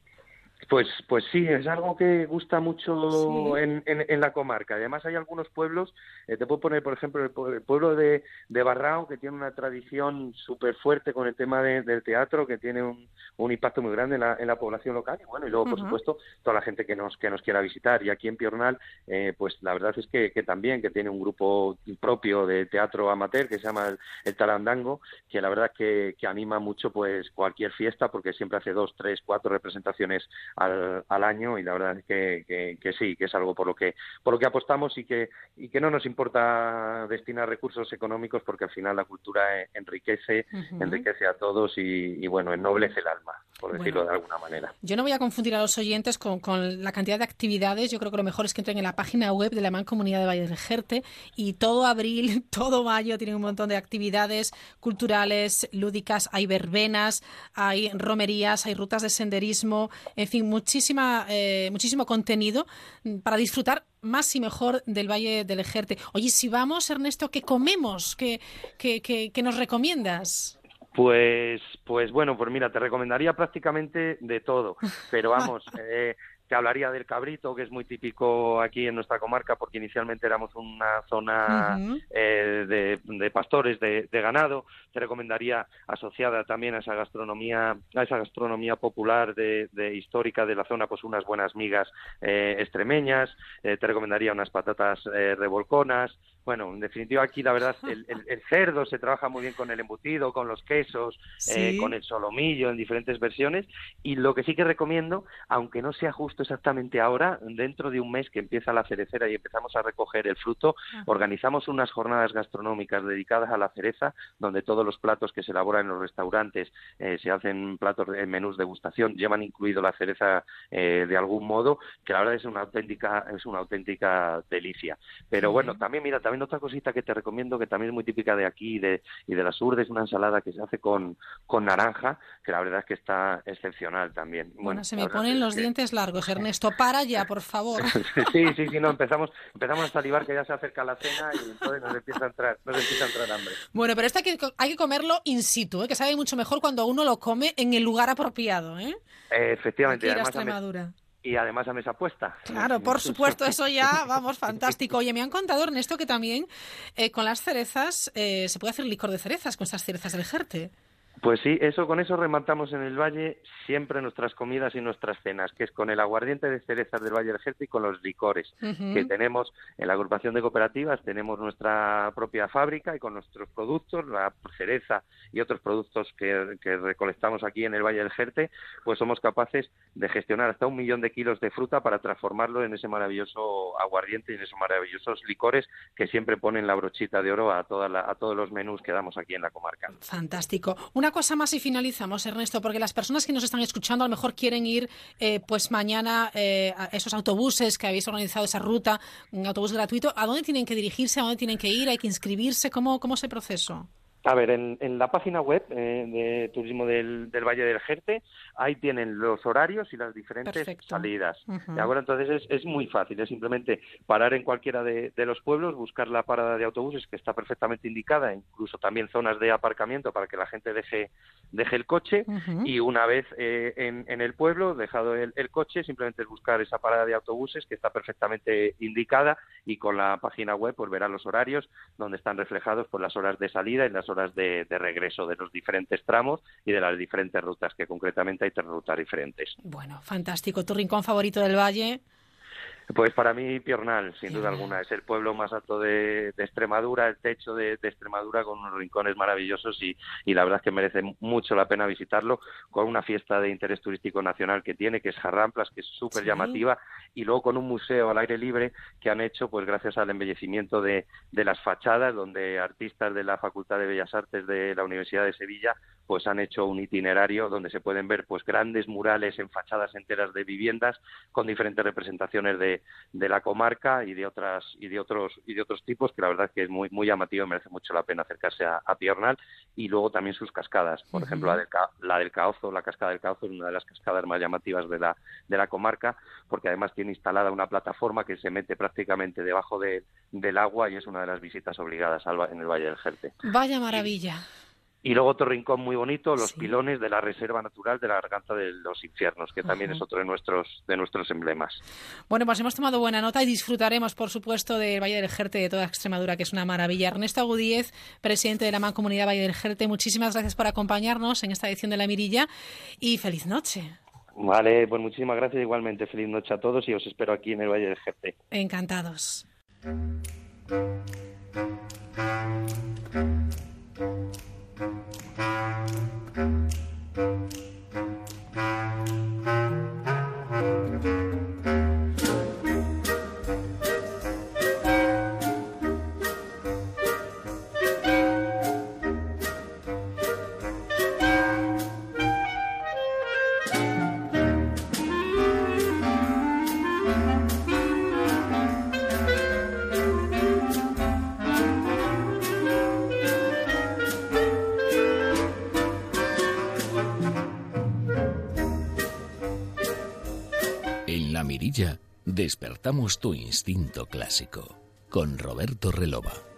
Pues, pues sí, es algo que gusta mucho en, en, la comarca. Además hay algunos pueblos, eh, te puedo poner por ejemplo el, pueblo de, de, Barrao, que tiene una tradición súper fuerte con el tema del teatro, que tiene un, un impacto muy grande en la, en la, población local. Y bueno, y luego por supuesto toda la gente que nos, que nos quiera visitar. Y aquí en Piornal, eh, pues la verdad es que, que, también, que tiene un grupo propio de teatro amateur que se llama el, el Tarandango, que la verdad que, que anima mucho pues cualquier fiesta, porque siempre hace dos, tres, cuatro representaciones al, al año y la verdad es que, que, sí, que es algo por lo que, por lo que apostamos y que, y que no nos importa destinar recursos económicos porque al final la cultura enriquece, enriquece a todos y, y bueno, ennoblece el alma. por decirlo de alguna manera. Yo no voy a confundir a los oyentes con, con, la cantidad de actividades. Yo creo que lo mejor es que entren en la página web de la Mancomunidad de Valle del Jerte y todo abril, todo mayo tienen un montón de actividades culturales, lúdicas, hay verbenas, hay romerías, hay rutas de senderismo, en fin, muchísima, eh, muchísimo contenido para disfrutar más y mejor del Valle del Ejerte. Oye, si vamos, Ernesto, ¿qué comemos? ¿Qué, qué, qué, qué nos recomiendas? Pues, pues bueno, pues mira, te recomendaría prácticamente de todo, pero vamos, eh, te hablaría del cabrito, que es muy típico aquí en nuestra comarca, porque inicialmente éramos una zona eh, de, de, pastores, de, de, ganado. Te recomendaría asociada también a esa gastronomía, a esa gastronomía popular de, histórica de la zona, pues unas buenas migas eh, extremeñas. Eh, te recomendaría unas patatas eh, revolconas. Bueno, en definitiva aquí la verdad el, el, el, cerdo se trabaja muy bien con el embutido, con los quesos, Sí. con el solomillo en diferentes versiones. Y lo que sí que recomiendo, aunque no sea justo exactamente ahora, dentro de un mes que empieza la cerecera y empezamos a recoger el fruto, organizamos unas jornadas gastronómicas dedicadas a la cereza, donde todos los platos que se elaboran en los restaurantes eh, se hacen platos de menús de gustación, llevan incluido la cereza eh, de algún modo, que la verdad es una auténtica es una auténtica delicia. Pero bueno, también mira, también otra cosita que te recomiendo que también es muy típica de aquí y de, y de las urdes, una ensalada que se hace con, con naranja, que la verdad es que está excepcional también. Bueno, Bueno, se me ponen los que- dientes largos, Ernesto. Para ya, por favor. Sí, sí, sí, no, empezamos, empezamos a salivar que ya se acerca la cena y entonces nos empieza a entrar, nos empieza a entrar hambre. Bueno, pero esto hay que, hay que comerlo in situ, ¿eh? que sabe mucho mejor cuando uno lo come en el lugar apropiado. ¿eh? Eh, efectivamente, Aquí a además a. y además a mesa puesta. Claro, por supuesto, eso ya, vamos, fantástico. Oye, me han contado, Ernesto, que también eh, con las cerezas eh, se puede hacer licor de cerezas, con estas cerezas del Jerte. Pues sí, eso con eso rematamos en el valle siempre nuestras comidas y nuestras cenas, que es con el aguardiente de cerezas del Valle del Jerte y con los licores que tenemos en la agrupación de cooperativas, tenemos nuestra propia fábrica y con nuestros productos, la cereza y otros productos que, que recolectamos aquí en el Valle del Jerte, pues somos capaces de gestionar hasta un millón de kilos de fruta para transformarlo en ese maravilloso aguardiente y en esos maravillosos licores que siempre ponen la brochita de oro a, toda la- a todos los menús que damos aquí en la comarca. Fantástico. Una cosa más y finalizamos, Ernesto, porque las personas que nos están escuchando a lo mejor quieren ir eh, pues mañana eh, a esos autobuses que habéis organizado esa ruta, un autobús gratuito. ¿A dónde tienen que dirigirse? ¿A dónde tienen que ir? ¿Hay que inscribirse? ¿Cómo, cómo es el proceso? A ver, en, en la página web eh, de Turismo del, del Valle del Jerte, ahí tienen los horarios y las diferentes Perfecto. salidas. Ujú. ¿De acuerdo? Entonces es, es muy fácil, es simplemente parar en cualquiera de, de los pueblos, buscar la parada de autobuses que está perfectamente indicada, incluso también zonas de aparcamiento para que la gente deje, deje el coche y una vez eh, en, en el pueblo, dejado el, el coche, simplemente es buscar esa parada de autobuses que está perfectamente indicada y con la página web pues verá los horarios donde están reflejados pues las horas de salida y las horas de, regreso de los diferentes tramos y de las diferentes rutas, que concretamente hay tres rutas diferentes. Bueno, fantástico. ¿Tu rincón favorito del Valle? Pues para mí Piornal, sin duda alguna, es el pueblo más alto de, de Extremadura, el techo de, de Extremadura con unos rincones maravillosos y, y la verdad es que merece mucho la pena visitarlo con una fiesta de interés turístico nacional que tiene, que es Jarramplas, que es súper Sí. llamativa y luego con un museo al aire libre que han hecho pues gracias al embellecimiento de, de las fachadas donde artistas de la Facultad de Bellas Artes de la Universidad de Sevilla pues han hecho un itinerario donde se pueden ver pues grandes murales en fachadas enteras de viviendas con diferentes representaciones de, de la comarca y de otras y de otros y de otros tipos que la verdad es que es muy muy llamativo y merece mucho la pena acercarse a, a Piornal y luego también sus cascadas. Por ejemplo la del, la del Caozo la cascada del Caozo es una de las cascadas más llamativas de la de la comarca porque además tiene instalada una plataforma que se mete prácticamente debajo de- del agua y es una de las visitas obligadas al en el Valle del Jerte. Vaya maravilla. y luego otro rincón muy bonito, los pilones de la Reserva Natural de la Garganta de los Infiernos, que también Ajá. es otro de nuestros, de nuestros emblemas. Bueno, pues hemos tomado buena nota y disfrutaremos, por supuesto, del Valle del Jerte y de toda Extremadura, que es una maravilla. Ernesto Agudíez, presidente de la Mancomunidad Valle del Jerte, muchísimas gracias por acompañarnos en esta edición de La Mirilla y feliz noche. Vale, pues muchísimas gracias igualmente. Feliz noche a todos y os espero aquí en el Valle del Jerte. Encantados. Despertamos tu instinto clásico con Roberto Relova.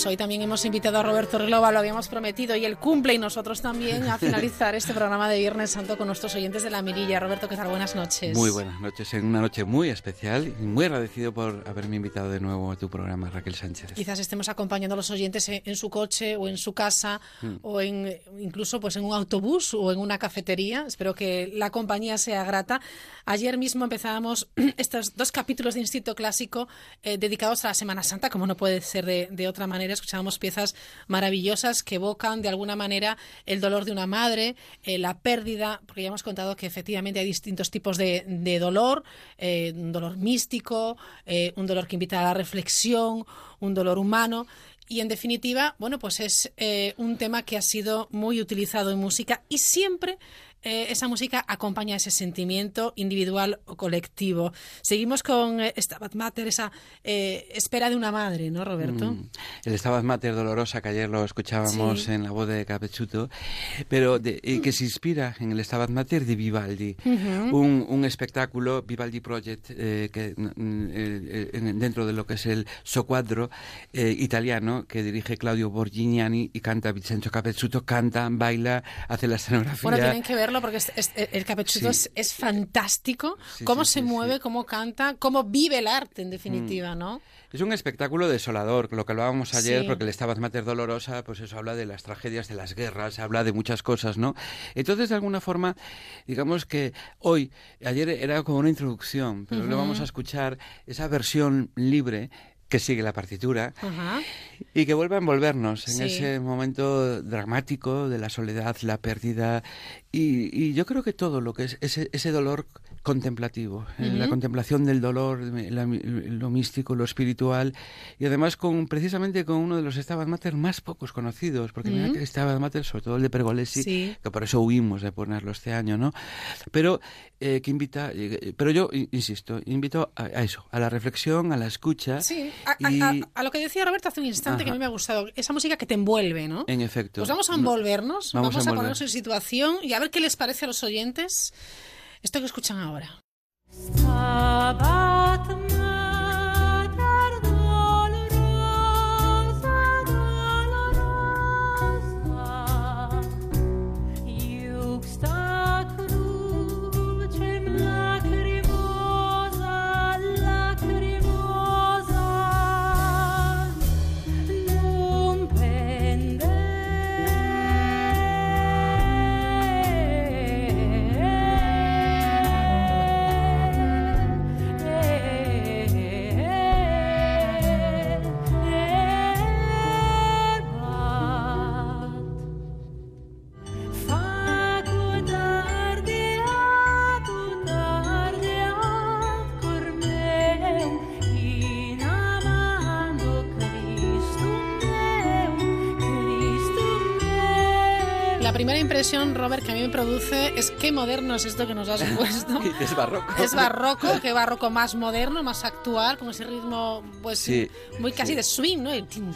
Pues hoy también hemos invitado a Roberto Relova, lo habíamos prometido, y él cumple y nosotros también a finalizar este programa de Viernes Santo con nuestros oyentes de la Mirilla. Roberto, ¿qué tal? Buenas noches. Muy buenas noches, en una noche muy especial y muy agradecido por haberme invitado de nuevo a tu programa, Raquel Sánchez. Quizás estemos acompañando a los oyentes en, en su coche o en su casa Mm. o en incluso pues en un autobús o en una cafetería. Espero que la compañía sea grata. Ayer mismo empezábamos estos dos capítulos de Instinto Clásico eh, dedicados a la Semana Santa, como no puede ser de, de otra manera. Escuchábamos piezas maravillosas que evocan de alguna manera el dolor de una madre, eh, la pérdida, porque ya hemos contado que efectivamente hay distintos tipos de, de dolor, eh, un dolor místico, eh, un dolor que invita a la reflexión, un dolor humano. Y en definitiva, bueno, pues es un tema que ha sido muy utilizado en música y siempre eh, esa música acompaña ese sentimiento individual o colectivo. Seguimos con eh, Stabat Mater, esa eh, espera de una madre, ¿no, Roberto? Mm. El Stabat Mater dolorosa que ayer lo escuchábamos Sí. en la voz de Capechuto, pero de- que se inspira en el Stabat Mater de Vivaldi, un, un espectáculo Vivaldi Project eh, que dentro de lo que es el socuadro italiano que dirige Claudio Borgignani y canta Vincenzo Capechuto, canta, baila, hace la escenografía. Bueno, tienen que verlo porque es- es- el capechudo Sí. es, es fantástico. Sí, cómo sí, se mueve, cómo canta, cómo vive el arte, en definitiva, ¿no? Es un espectáculo desolador, lo que hablábamos ayer, porque el Stabat Mater Dolorosa, pues eso habla de las tragedias de las guerras, habla de muchas cosas, ¿no? Entonces, de alguna forma, digamos que hoy, ayer era como una introducción, pero Ujú. lo vamos a escuchar esa versión libre que sigue la partitura Ajá. y que vuelve a envolvernos en Sí. ese momento dramático de la soledad, la pérdida y, y yo creo que todo lo que es ese, ese dolor contemplativo, eh, la contemplación del dolor, la- lo místico, lo espiritual y además con precisamente con uno de los Stabat Mater más pocos conocidos, porque mira Ujú. que Stabat Mater, sobre todo el de Pergolesi, Sí. que por eso huimos de ponerlo este año, ¿no? Pero eh, que invita, eh, pero yo insisto, invito a, a eso, a la reflexión, a la escucha. Sí, a, a- y- a- a lo que decía Roberto hace un instante que a mí me ha gustado, esa música que te envuelve, ¿no? En efecto. Pues vamos a No- envolvernos, vamos a, envolver. ponernos en situación y a ver qué les parece a los oyentes esto que escuchan ahora. Impresión, Robert, que a mí me produce es qué moderno es esto que nos has puesto. es barroco. Es barroco, qué barroco más moderno, más actual, con ese ritmo pues Sí, muy casi sí. de swing, ¿no?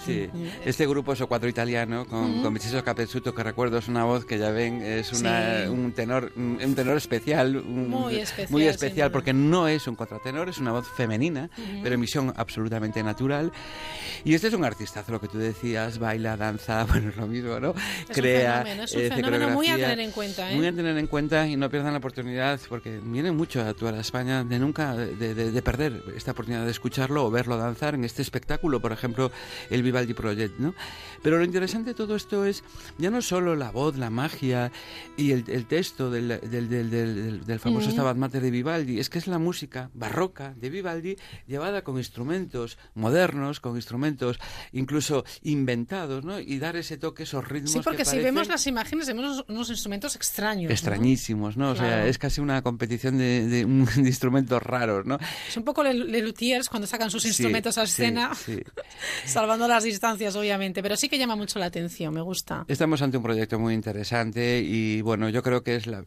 Sí, este grupo es cuatro italiano con, Ujú. con Vincenzo Capezuto, que recuerdo es una voz que ya ven, es una, un tenor un tenor especial, un- Muy especial, muy especial porque no es un contratenor, es una voz femenina, Ujú. pero en visión absolutamente natural. Y este es un artistazo, lo que tú decías, baila, danza, bueno, es lo mismo, ¿no? Es Crea, un fenómeno, es un eh, hace fenómeno muy a tener en cuenta, ¿eh? Muy a tener en cuenta y no pierdan la oportunidad, porque vienen mucho a actuar a España, de nunca, de, de- de perder esta oportunidad de escucharlo o verlo danzar en este espectáculo, por ejemplo, el Vivaldi Project, ¿no? Pero lo interesante de todo esto es ya no solo la voz, la magia y el, el texto del, del, del- del- del famoso Ujú. Stabat Mater de Vivaldi, es que es la música barroca de Vivaldi llevada con instrumentos modernos, con instrumentos incluso inventados, ¿no? Y dar ese toque, esos ritmos Sí, porque que si parecen- vemos las imágenes de unos, unos instrumentos extraños. ¿no? Extrañísimos, ¿no? O sea, Claro. es casi una competición de, de- de instrumentos raros, ¿no? Es un poco Le, Le Luthiers cuando sacan sus Sí, instrumentos a sí, escena, sí. salvando las distancias, obviamente, pero sí que llama mucho la atención, me gusta. Estamos ante un proyecto muy interesante y bueno, yo creo que es la,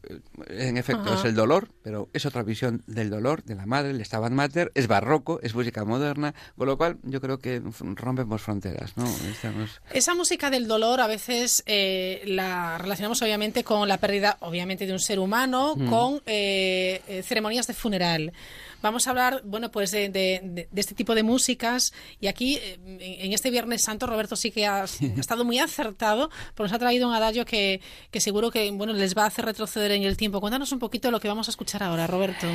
en efecto Ajá. es el dolor, pero es otra visión del dolor de la madre, el Stabat Mater, es barroco, es música moderna, con lo cual yo creo que rompemos fronteras, ¿no? Estamos... Esa música del dolor a veces eh, la relacionamos obviamente con la pérdida, obviamente, de un ser humano, Mm. con eh, eh, ceremonias de funeral. Vamos a hablar, bueno, pues de, de- este tipo de músicas y aquí eh, en, en este Viernes Santo Roberto sí que ha estado muy acertado, porque nos ha traído un adagio que, que seguro que bueno les va a hacer retroceder en el tiempo. Cuéntanos un poquito lo que vamos a escuchar ahora, Roberto.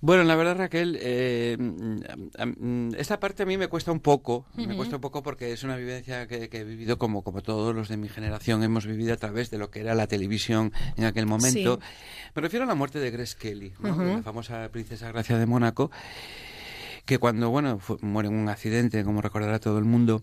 Bueno, la verdad, Raquel, eh, mm, mm, esta parte a mí me cuesta un poco, me cuesta un poco porque es una vivencia que, que he vivido como, como todos los de mi generación hemos vivido a través de lo que era la televisión en aquel momento. Sí. Me refiero a la muerte de Grace Kelly, ¿no? La famosa princesa Gracia de Mónaco, que cuando, bueno, fue- muere en un accidente, como recordará todo el mundo,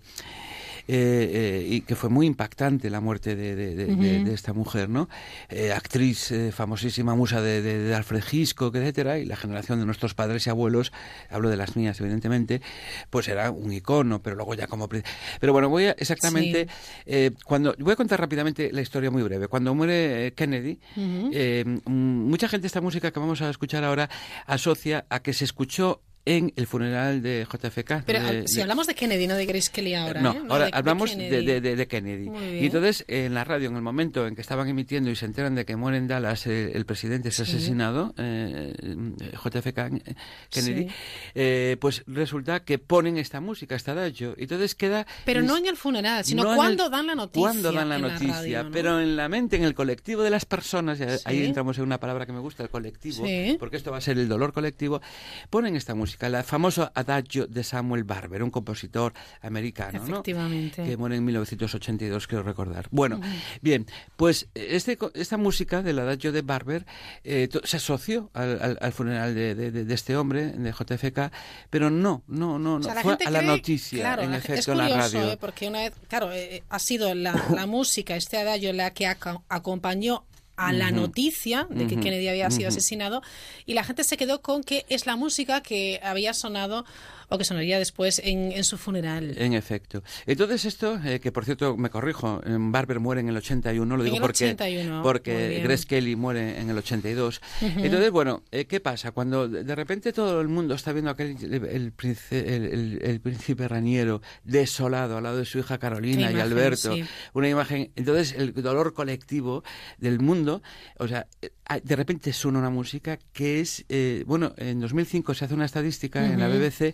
eh, eh, y que fue muy impactante la muerte de, de- esta mujer, ¿no? Eh, actriz eh, famosísima, musa de, Alfred Hitchcock, etcétera, y la generación de nuestros padres y abuelos, hablo de las mías, evidentemente, pues era un icono, pero luego ya como... Pero bueno, voy a exactamente... cuando Voy a contar rápidamente la historia muy breve. Cuando muere Kennedy, mucha gente esta música que vamos a escuchar ahora asocia a que se escuchó en el funeral de JFK. Pero de- si de- hablamos de Kennedy, no de Grace Kelly ahora. no, ¿eh? ahora de- hablamos de, Kennedy. de- Kennedy. Y entonces, en la radio, en el momento en que estaban emitiendo y se enteran de que muere en Dallas eh, el presidente es Sí. asesinado, eh, JFK Kennedy, Sí. eh, pues resulta que ponen esta música, esta. Y entonces queda... Pero no en el funeral, sino no cuando el- dan la noticia. Cuando dan la noticia, radio, ¿no? pero en la mente, en el colectivo de las personas, y ahí Sí. entramos en una palabra que me gusta, el colectivo, porque esto va a ser el dolor colectivo, ponen esta música, la famosa adagio de Samuel Barber, un compositor americano, que muere en 1982, creo recordar. Bueno, bien, pues este, esta música del adagio de Barber eh, se asoció al, al- al funeral de, de- de- de este hombre, de JFK, pero no, no, no, no, O sea, la fue a la cree- noticia, claro, en la- efecto, es en la radio. ¿eh? porque una vez, claro, eh, ha sido la, la música, este adagio, la que aca- acompañó a la noticia de que. Kennedy había sido asesinado y la gente se quedó con que es la música que había sonado o que sonaría después en, en su funeral. En efecto. Entonces esto, eh, que por cierto me corrijo, en Barber muere en el 81, lo digo porque, 81, muy porque. Grace Kelly muere en el 82. Ujú. Entonces, bueno, eh, ¿qué pasa? Cuando de repente todo el mundo está viendo aquel el, príncipe, el, el- el príncipe raniero desolado al lado de su hija Carolina y Alberto, sí. una imagen, entonces el dolor colectivo del mundo, o sea, eh, de repente suena una música que es, eh, bueno, en 2005 se hace una estadística en la. BBC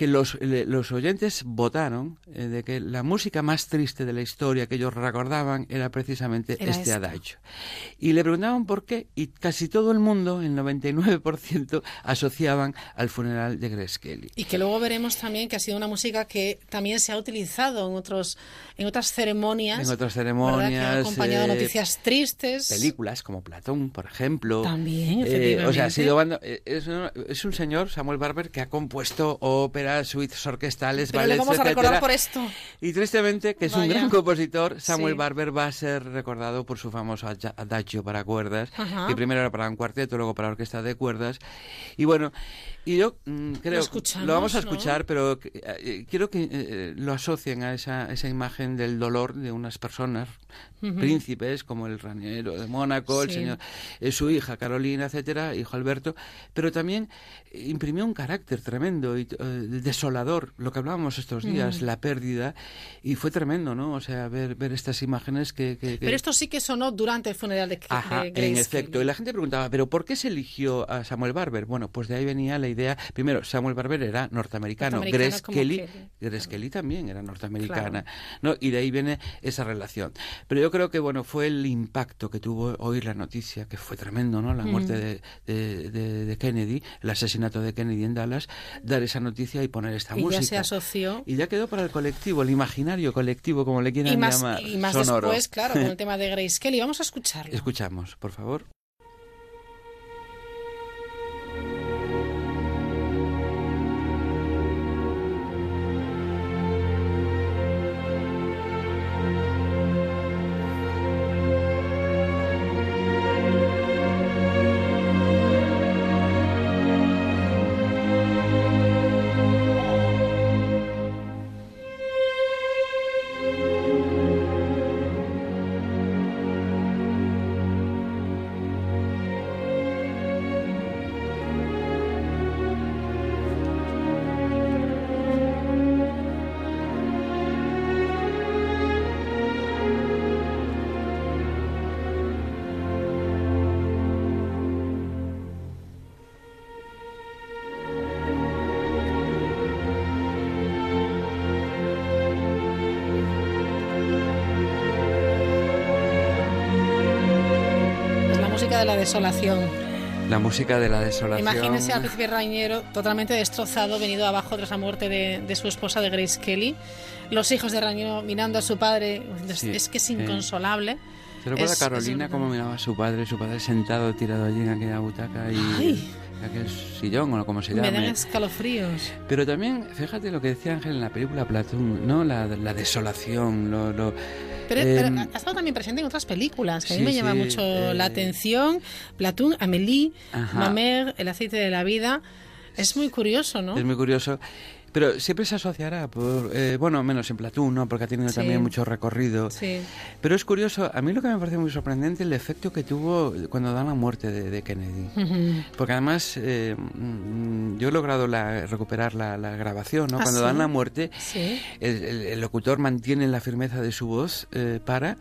que los, los oyentes votaron eh, de que la música más triste de la historia que ellos recordaban era precisamente Era este esta. adagio. Y le preguntaban por qué, y casi todo el mundo, el 99%, asociaban al funeral de Grace Kelly. Y que luego veremos también que ha sido una música que también se ha utilizado en otros en otras ceremonias. En otras ceremonias, Que ha acompañado eh, noticias tristes. Películas como Platón, por ejemplo. También, Eh, o sea, ha efectivamente. sido eh, es, un- es un señor, Samuel Barber, que ha compuesto óperas, suites orquestales, Pero le ballets, vamos a recordar por esto. Y tristemente, que es un Vaya. gran compositor, Samuel Sí. Barber va a ser recordado por su famoso adagio para cuerdas, Ajá. que primero era para un cuarteto, luego para orquesta de cuerdas. Y bueno, y yo mm, creo escuchamos, lo vamos a ¿no? escuchar, pero eh, quiero que eh, lo asocien a esa, esa imagen del dolor de unas personas, príncipes como el raniero de Mónaco, el señor, eh, su hija Carolina, etcétera, hijo Alberto, pero también eh, imprimió un carácter tremendo y eh, desolador, lo que hablábamos estos días, Mm. la pérdida, y fue tremendo, ¿no? O sea, ver, ver estas imágenes que... que- que- Pero esto sí que sonó durante el funeral de, Ajá, de Grace en efecto. Y la gente preguntaba, ¿pero por qué se eligió a Samuel Barber? Bueno, pues de ahí venía la idea. Primero, Samuel Barber era norteamericano. Grace Kelly, Kelly, Grace Kelly también era norteamericana. ¿no? Y de ahí viene esa relación. Pero yo creo que, bueno, fue el impacto que tuvo oír la noticia, que fue tremendo, ¿no? La muerte Mm. de, de- de- de Kennedy, el asesinato de Kennedy en Dallas, dar esa noticia y poner esta Y música. ya se asoció. Y ya quedó para el colectivo, el imaginario colectivo, como le quieran Y más, llamar. y más sonoro. después, claro, con el tema de Grace Kelly. Vamos a escucharlo. Escuchamos, por favor. Desolación. La música de la desolación. Imagínese al príncipe Rainiero totalmente destrozado, venido abajo tras la muerte de, de su esposa de Grace Kelly. Los hijos de Rainiero mirando a su padre. Sí, es que es sí. inconsolable. ¿Se recuerda Es- Carolina es- cómo miraba a su padre, su padre sentado, tirado allí en aquella butaca y Ay. en aquel sillón o como se Me dan escalofríos. Pero también, fíjate lo que decía Ángel en la película Platón, ¿no? La, la desolación, lo... lo Pero, em, pero ha estado también presente en otras películas que a mí sí, me llama mucho eh, la atención. Platoon, Amélie. Mamer, El aceite de la vida. Es muy curioso, ¿no? Es muy curioso. Pero siempre se asociará por, eh, bueno, menos en Platón, ¿no? Porque ha tenido Sí. también mucho recorrido. Sí. Pero es curioso, a mí lo que me parece muy sorprendente el efecto que tuvo cuando dan la muerte de, de Kennedy. Porque además eh, mm, yo he logrado la- recuperar la, la grabación, ¿no? ¿Ah, Cuando sí? dan la muerte, Sí. el, el- el locutor mantiene la firmeza de su voz eh, para,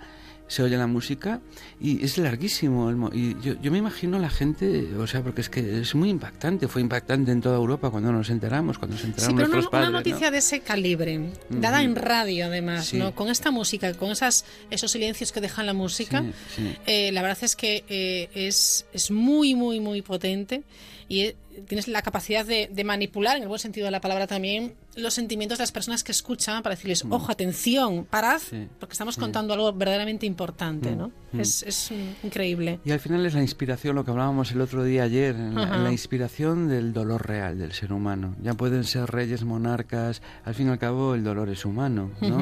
se oye la música y es larguísimo. el mo- y yo, yo me imagino la gente, o sea, porque es que es muy impactante, fue impactante en toda Europa cuando nos enteramos, cuando se Sí, enteraron pero una, nuestros una padres. ¿no? noticia de ese calibre, dada en radio además, Sí. ¿no? Con esta música, con esas, esos silencios que dejan la música, Sí, sí. eh, la verdad es que eh, es, es muy, muy, muy potente y eh, tienes la capacidad de, de manipular, en el buen sentido de la palabra también, los sentimientos de las personas que escuchan para decirles, ojo, atención, parad, Mm. Sí, porque estamos contando algo verdaderamente importante, Mm, ¿no? mm. Es, es mm, increíble. Y al final es la inspiración, lo que hablábamos el otro día ayer, en la, Ajá. en la inspiración del dolor real del ser humano. Ya pueden ser reyes, monarcas, al fin y al cabo el dolor es humano, ¿no?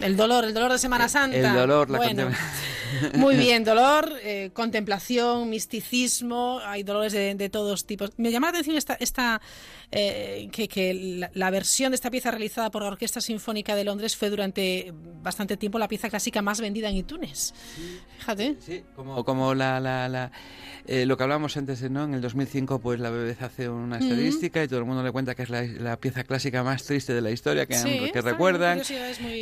El dolor, el dolor de Semana Santa. El dolor, la bueno, Muy bien, dolor, eh, contemplación, misticismo, hay dolores de, de todos tipos. Me llama la atención esta, esta eh, que, que la, la versión de esta pieza realizada por la Orquesta Sinfónica de Londres fue durante bastante tiempo la pieza clásica más vendida en iTunes. Fíjate. Sí, como, como la, la, la, eh, lo que hablábamos antes, ¿no? En el 2005, pues la BBC hace una estadística y todo el mundo le cuenta que es la, pieza clásica más triste de la historia, que, Sí, que recuerdan,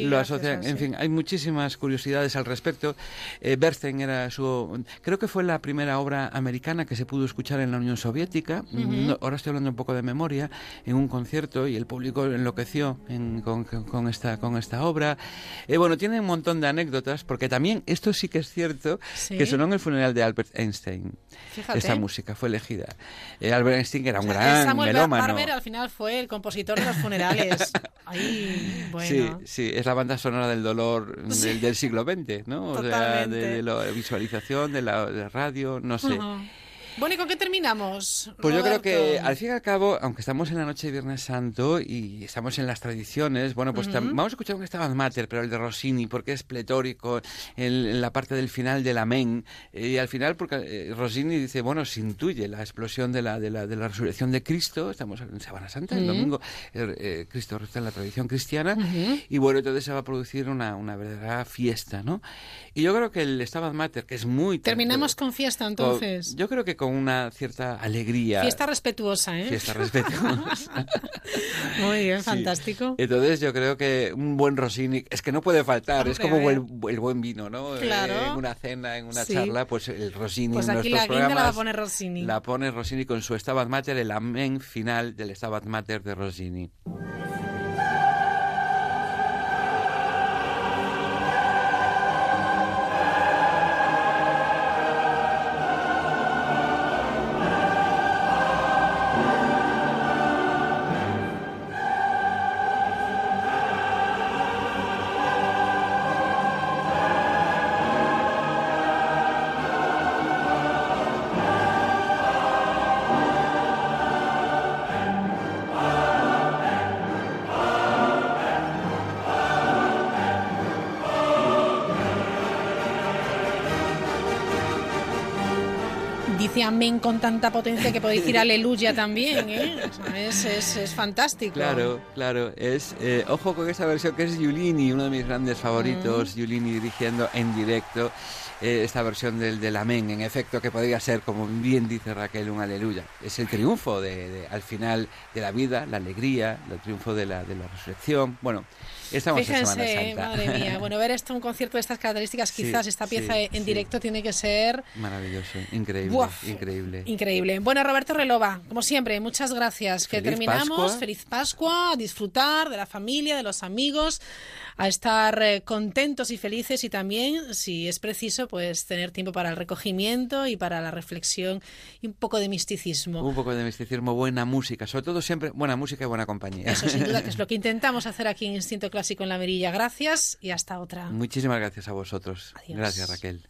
lo asocian, graciosas, en sí. fin, hay muchísimas curiosidades al respecto. Eh, Bernstein era su, creo que fue la primera obra americana que se pudo escuchar en la Unión Soviética. Ujú. No, ahora estoy hablando un poco de memoria, en un concierto y el público enloqueció en- con, con- esta, con esta obra. Eh, bueno, tiene un montón de anécdotas, porque también esto sí que es cierto, Sí. que sonó en el funeral de Albert Einstein. Fíjate. Esta música fue elegida. Eh, Albert Einstein era un O sea, gran Samuel melómano. Barber al final fue el compositor de los funerales. Ahí, bueno. Sí, sí, es la banda sonora del dolor Sí. del, del siglo XX, ¿no? O sea, de, la visualización, de la de radio, no sé. Bueno, ¿y con qué terminamos? Pues yo creo que al fin y al cabo, aunque estamos en la noche de Viernes Santo y estamos en las tradiciones, bueno, pues tam- Ujú. vamos a escuchar un Estaban Mater, pero el de Rossini, porque es pletórico, en, en la parte del final del Amén, eh, y al final porque eh, Rossini dice, bueno, se intuye la explosión de la, de la, de la resurrección de Cristo, estamos en Semana Santa, el Ujú. domingo, eh, eh, Cristo está en la tradición cristiana, Ujú. y bueno, entonces se va a producir una, una verdadera fiesta, ¿no? Y yo creo que el Estaban Mater, que es muy... Terminamos con fiesta entonces. Yo creo que con una cierta alegría. Fiesta respetuosa, ¿eh? Fiesta respetuosa. Muy bien, Sí. fantástico. Entonces yo creo que un buen Rossini, es que no puede faltar, es Hombre, como a el, el buen vino, ¿no? Claro. Eh, en una cena, en una Sí. charla, pues el Rossini Pues en aquí nuestros la guinda la va a programas poner Rossini. la pone Rossini con su Stabat Mater, el amén final del Stabat Mater de Rossini. Amén con tanta potencia que puede decir aleluya también, ¿eh? O sea, es, es, es fantástico. Claro, claro. Es eh, ojo con esta versión que es Giulini, uno de mis grandes favoritos. Mm. Giulini dirigiendo en directo eh, esta versión del, del Amén, en efecto, que podría ser, como bien dice Raquel, un aleluya. Es el triunfo de, de- al final de la vida, la alegría, el triunfo de la, de la resurrección. Bueno, Estamos en Fíjense, Semana Santa. madre mía. Bueno, ver esto, un concierto de estas características, Sí, quizás esta pieza sí, en sí. directo tiene que ser Maravilloso, increíble, Buaf. increíble. increíble. Bueno, Roberto Relova, como siempre, muchas gracias. Que terminamos. Pascua. Feliz Pascua, a disfrutar de la familia, de los amigos, a estar eh, contentos y felices y también, si es preciso, pues tener tiempo para el recogimiento y para la reflexión y un poco de misticismo. Un poco de misticismo, buena música, sobre todo siempre buena música y buena compañía. Eso sin duda que es lo que intentamos hacer aquí en Instinto clásico en la mirilla. Gracias y hasta otra. Muchísimas gracias a vosotros. Adiós. Gracias, Raquel.